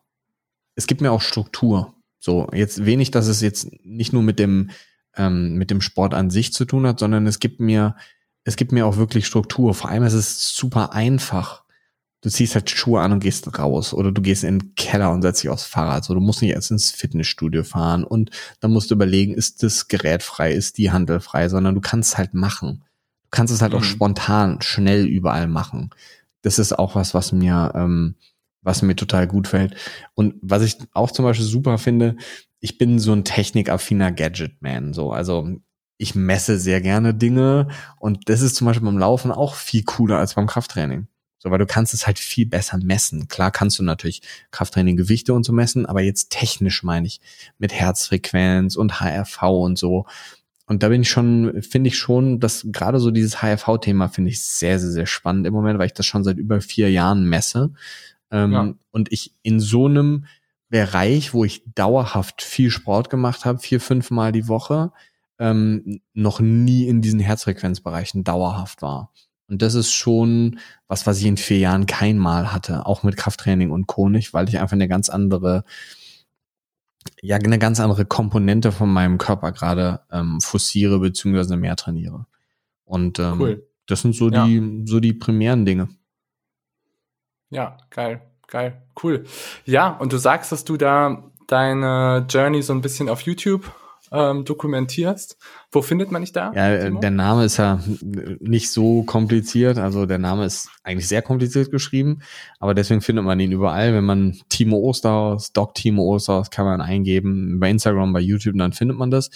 es gibt mir auch Struktur. So, jetzt wenig, dass es jetzt nicht nur mit dem, ähm, mit dem Sport an sich zu tun hat, sondern es gibt mir, es gibt mir auch wirklich Struktur. Vor allem ist es super einfach. Du ziehst halt Schuhe an und gehst raus oder du gehst in den Keller und setzt dich aufs Fahrrad. So, du musst nicht erst ins Fitnessstudio fahren und dann musst du überlegen, ist das Gerät frei, ist die Handel frei, sondern du kannst halt machen. Du kannst es halt mhm. auch spontan, schnell überall machen. Das ist auch was, was mir, ähm, was mir total gut fällt. Und was ich auch zum Beispiel super finde, ich bin so ein technikaffiner Gadget-Man. So, also ich messe sehr gerne Dinge und das ist zum Beispiel beim Laufen auch viel cooler als beim Krafttraining. So, weil du kannst es halt viel besser messen. Klar kannst du natürlich Krafttraining Gewichte und so messen, aber jetzt technisch meine ich mit Herzfrequenz und HRV und so. Und da bin ich schon, finde ich schon, dass gerade so dieses HRV-Thema finde ich sehr, sehr, sehr spannend im Moment, weil ich das schon seit über vier Jahren messe. Ähm, ja. Und ich in so einem Bereich, wo ich dauerhaft viel Sport gemacht habe, vier, fünf Mal die Woche, ähm, noch nie in diesen Herzfrequenzbereichen dauerhaft war. Und das ist schon was, was ich in vier Jahren kein Mal hatte, auch mit Krafttraining und Co. nicht, weil ich einfach eine ganz andere, ja, eine ganz andere Komponente von meinem Körper gerade ähm, forciere beziehungsweise mehr trainiere. Und ähm, cool. das sind so ja. die, so die primären Dinge. Ja, geil, geil, cool. Ja, und du sagst, dass du da deine Journey so ein bisschen auf YouTube ähm, dokumentierst. Wo findet man dich da? Ja, äh, Timo? der Name ist ja nicht so kompliziert. Also der Name ist eigentlich sehr kompliziert geschrieben, aber deswegen findet man ihn überall. Wenn man Timo Osterhaus, Doc Timo Osterhaus kann man eingeben bei Instagram, bei YouTube, dann findet man das.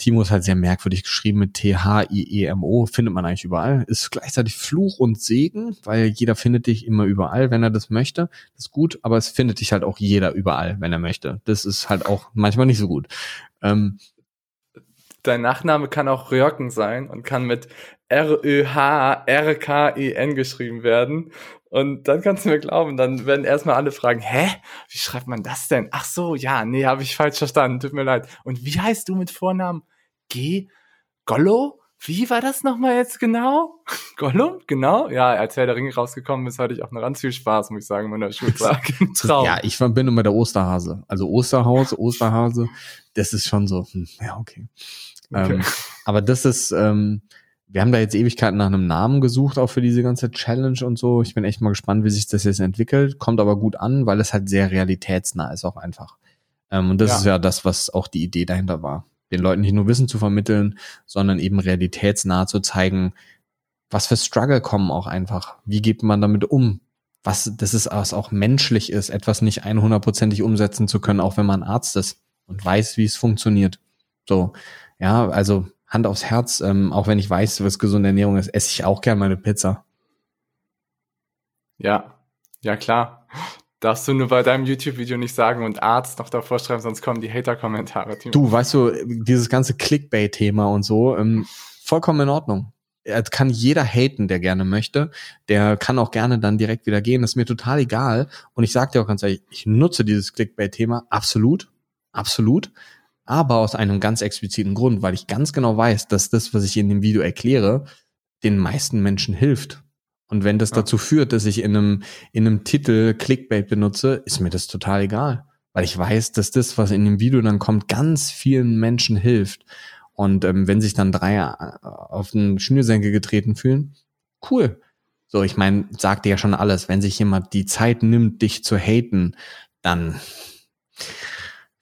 Timo ist halt sehr merkwürdig geschrieben mit T-H-I-E-M-O, findet man eigentlich überall. Ist gleichzeitig Fluch und Segen, weil jeder findet dich immer überall, wenn er das möchte. Das ist gut, aber es findet dich halt auch jeder überall, wenn er möchte. Das ist halt auch manchmal nicht so gut. Ähm, Dein Nachname kann auch Röhrken sein und kann mit R-Ö-H-R-K-E-N geschrieben werden. Und dann kannst du mir glauben, dann werden erstmal alle fragen, hä? Wie schreibt man das denn? Ach so, ja, nee, habe ich falsch verstanden, tut mir leid. Und wie heißt du mit Vornamen? G? Gollo? Wie war das nochmal jetzt genau? Gollum? Genau? Ja, als Herr der Ringe rausgekommen ist, hatte ich auch noch ganz viel Spaß, muss ich sagen, in meiner Schulzeit. Traum. Ja, ich verbinde mit der Osterhase. Also Osterhaus, Osterhase, das ist schon so, hm, ja, okay. okay. Ähm, aber das ist, ähm, wir haben da jetzt Ewigkeiten nach einem Namen gesucht, auch für diese ganze Challenge und so. Ich bin echt mal gespannt, wie sich das jetzt entwickelt. Kommt aber gut an, weil es halt sehr realitätsnah ist auch einfach. Ähm, und das ja. ist ja das, was auch die Idee dahinter war den Leuten nicht nur Wissen zu vermitteln, sondern eben realitätsnah zu zeigen, was für Struggle kommen auch einfach. Wie geht man damit um? Was, das ist, was auch menschlich ist, etwas nicht 100%ig umsetzen zu können, auch wenn man Arzt ist und weiß, wie es funktioniert. So, ja, also Hand aufs Herz, ähm, auch wenn ich weiß, was gesunde Ernährung ist, esse ich auch gern meine Pizza. Ja, ja klar. Darfst du nur bei deinem YouTube-Video nicht sagen und Arzt noch davor schreiben, sonst kommen die Hater-Kommentare. Du, weißt du, dieses ganze Clickbait-Thema und so, ähm, vollkommen in Ordnung. Es kann jeder haten, der gerne möchte. Der kann auch gerne dann direkt wieder gehen. Das ist mir total egal. Und ich sage dir auch ganz ehrlich, ich nutze dieses Clickbait-Thema absolut, absolut. Aber aus einem ganz expliziten Grund, weil ich ganz genau weiß, dass das, was ich in dem Video erkläre, den meisten Menschen hilft. Und wenn das ja. dazu führt, dass ich in einem, in einem Titel Clickbait benutze, ist mir das total egal. Weil ich weiß, dass das, was in dem Video dann kommt, ganz vielen Menschen hilft. Und ähm, wenn sich dann drei äh, auf den Schnürsenkel getreten fühlen, cool. So, ich meine, sagt dir ja schon alles. Wenn sich jemand die Zeit nimmt, dich zu haten, dann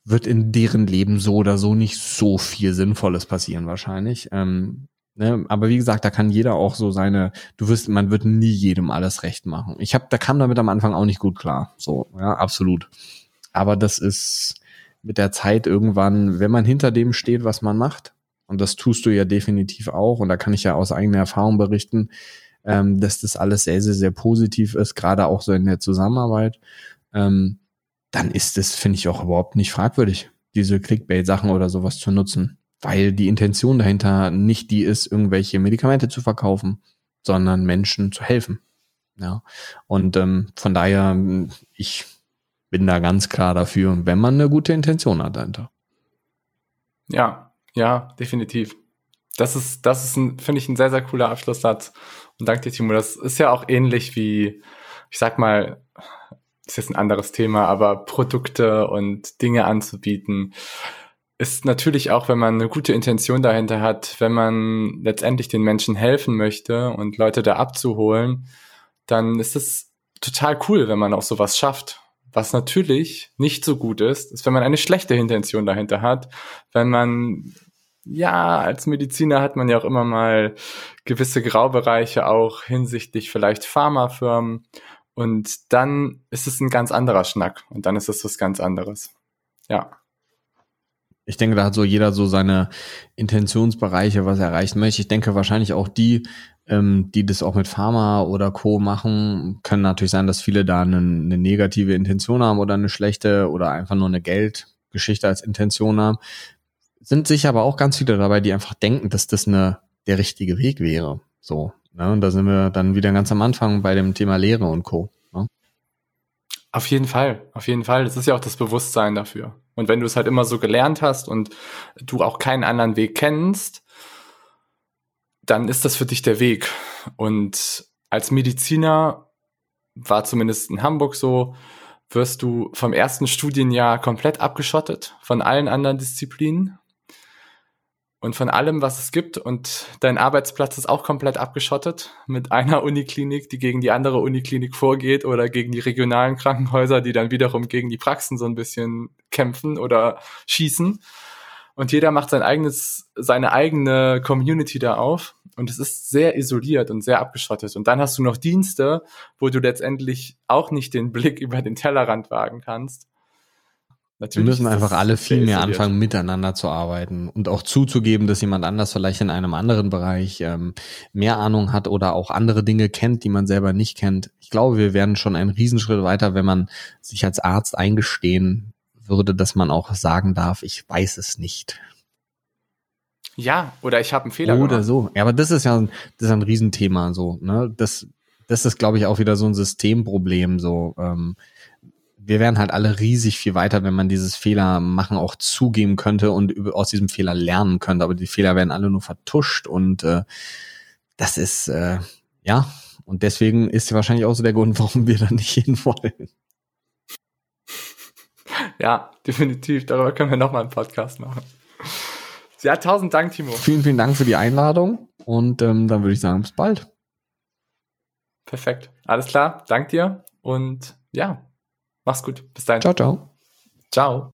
wird in deren Leben so oder so nicht so viel Sinnvolles passieren wahrscheinlich. Ähm, Ne? Aber wie gesagt, da kann jeder auch so seine, du wirst, man wird nie jedem alles recht machen. Ich habe, da kam damit am Anfang auch nicht gut klar. So, ja, absolut. Aber das ist mit der Zeit irgendwann, wenn man hinter dem steht, was man macht, und das tust du ja definitiv auch, und da kann ich ja aus eigener Erfahrung berichten, ähm, dass das alles sehr, sehr, sehr positiv ist, gerade auch so in der Zusammenarbeit, ähm, dann ist es, finde ich, auch überhaupt nicht fragwürdig, diese Clickbait-Sachen oder sowas zu nutzen weil die Intention dahinter nicht die ist, irgendwelche Medikamente zu verkaufen, sondern Menschen zu helfen. Ja. Und ähm, von daher, ich bin da ganz klar dafür, wenn man eine gute Intention hat dahinter. Ja, ja, definitiv. das ist, das ist ein, finde ich, ein sehr, sehr cooler Abschlusssatz. Und danke dir, Timo. Das ist ja auch ähnlich wie, ich sag mal, ist jetzt ein anderes Thema, aber Produkte und Dinge anzubieten, ist natürlich auch, wenn man eine gute Intention dahinter hat, wenn man letztendlich den Menschen helfen möchte und Leute da abzuholen, dann ist es total cool, wenn man auch sowas schafft. Was natürlich nicht so gut ist, ist, wenn man eine schlechte Intention dahinter hat, wenn man ja, als Mediziner hat man ja auch immer mal gewisse Graubereiche auch hinsichtlich vielleicht Pharmafirmen. Und dann ist es ein ganz anderer Schnack. Und dann ist es was ganz anderes. Ja. Ich denke, da hat so jeder so seine Intentionsbereiche, was er erreichen möchte. Ich denke wahrscheinlich auch die, ähm, die das auch mit Pharma oder Co. machen, können natürlich sein, dass viele da eine, eine negative Intention haben oder eine schlechte oder einfach nur eine Geldgeschichte als Intention haben sind sich aber auch ganz viele dabei, die einfach denken, dass das eine, der richtige Weg wäre. So. Ne? Und da sind wir dann wieder ganz am Anfang bei dem Thema Lehre und Co. Ne? Auf jeden Fall, auf jeden Fall. Das ist ja auch das Bewusstsein dafür. Und wenn du es halt immer so gelernt hast und du auch keinen anderen Weg kennst, dann ist das für dich der Weg. Und als Mediziner war zumindest in Hamburg so, wirst du vom ersten Studienjahr komplett abgeschottet von allen anderen Disziplinen und von allem, was es gibt. Und dein Arbeitsplatz ist auch komplett abgeschottet mit einer Uniklinik, die gegen die andere Uniklinik vorgeht oder gegen die regionalen Krankenhäuser, die dann wiederum gegen die Praxen so ein bisschen kämpfen oder schießen. Und jeder macht sein eigenes, seine eigene Community da auf. Und es ist sehr isoliert und sehr abgeschottet. Und dann hast du noch Dienste, wo du letztendlich auch nicht den Blick über den Tellerrand wagen kannst. Natürlich wir müssen einfach alle viel mehr anfangen, miteinander zu arbeiten und auch zuzugeben, dass jemand anders vielleicht in einem anderen Bereich ähm, mehr Ahnung hat oder auch andere Dinge kennt, die man selber nicht kennt. Ich glaube, wir werden schon einen Riesenschritt weiter, wenn man sich als Arzt eingestehen würde, dass man auch sagen darf, ich weiß es nicht. Ja, oder ich habe einen Fehler oder gemacht. Oder so. Ja, aber das ist ja das ist ein Riesenthema so. Ne? Das, das ist, glaube ich, auch wieder so ein Systemproblem. So. Ähm, wir wären halt alle riesig viel weiter, wenn man dieses Fehler machen auch zugeben könnte und aus diesem Fehler lernen könnte. Aber die Fehler werden alle nur vertuscht und äh, das ist äh, ja und deswegen ist wahrscheinlich auch so der Grund, warum wir da nicht hin wollen. Ja, definitiv. Darüber können wir nochmal einen Podcast machen. Ja, tausend Dank, Timo. Vielen, vielen Dank für die Einladung und ähm, dann würde ich sagen, bis bald. Perfekt. Alles klar. Dank dir und ja, Mach's gut. Bis dahin. Ciao, ciao. Ciao.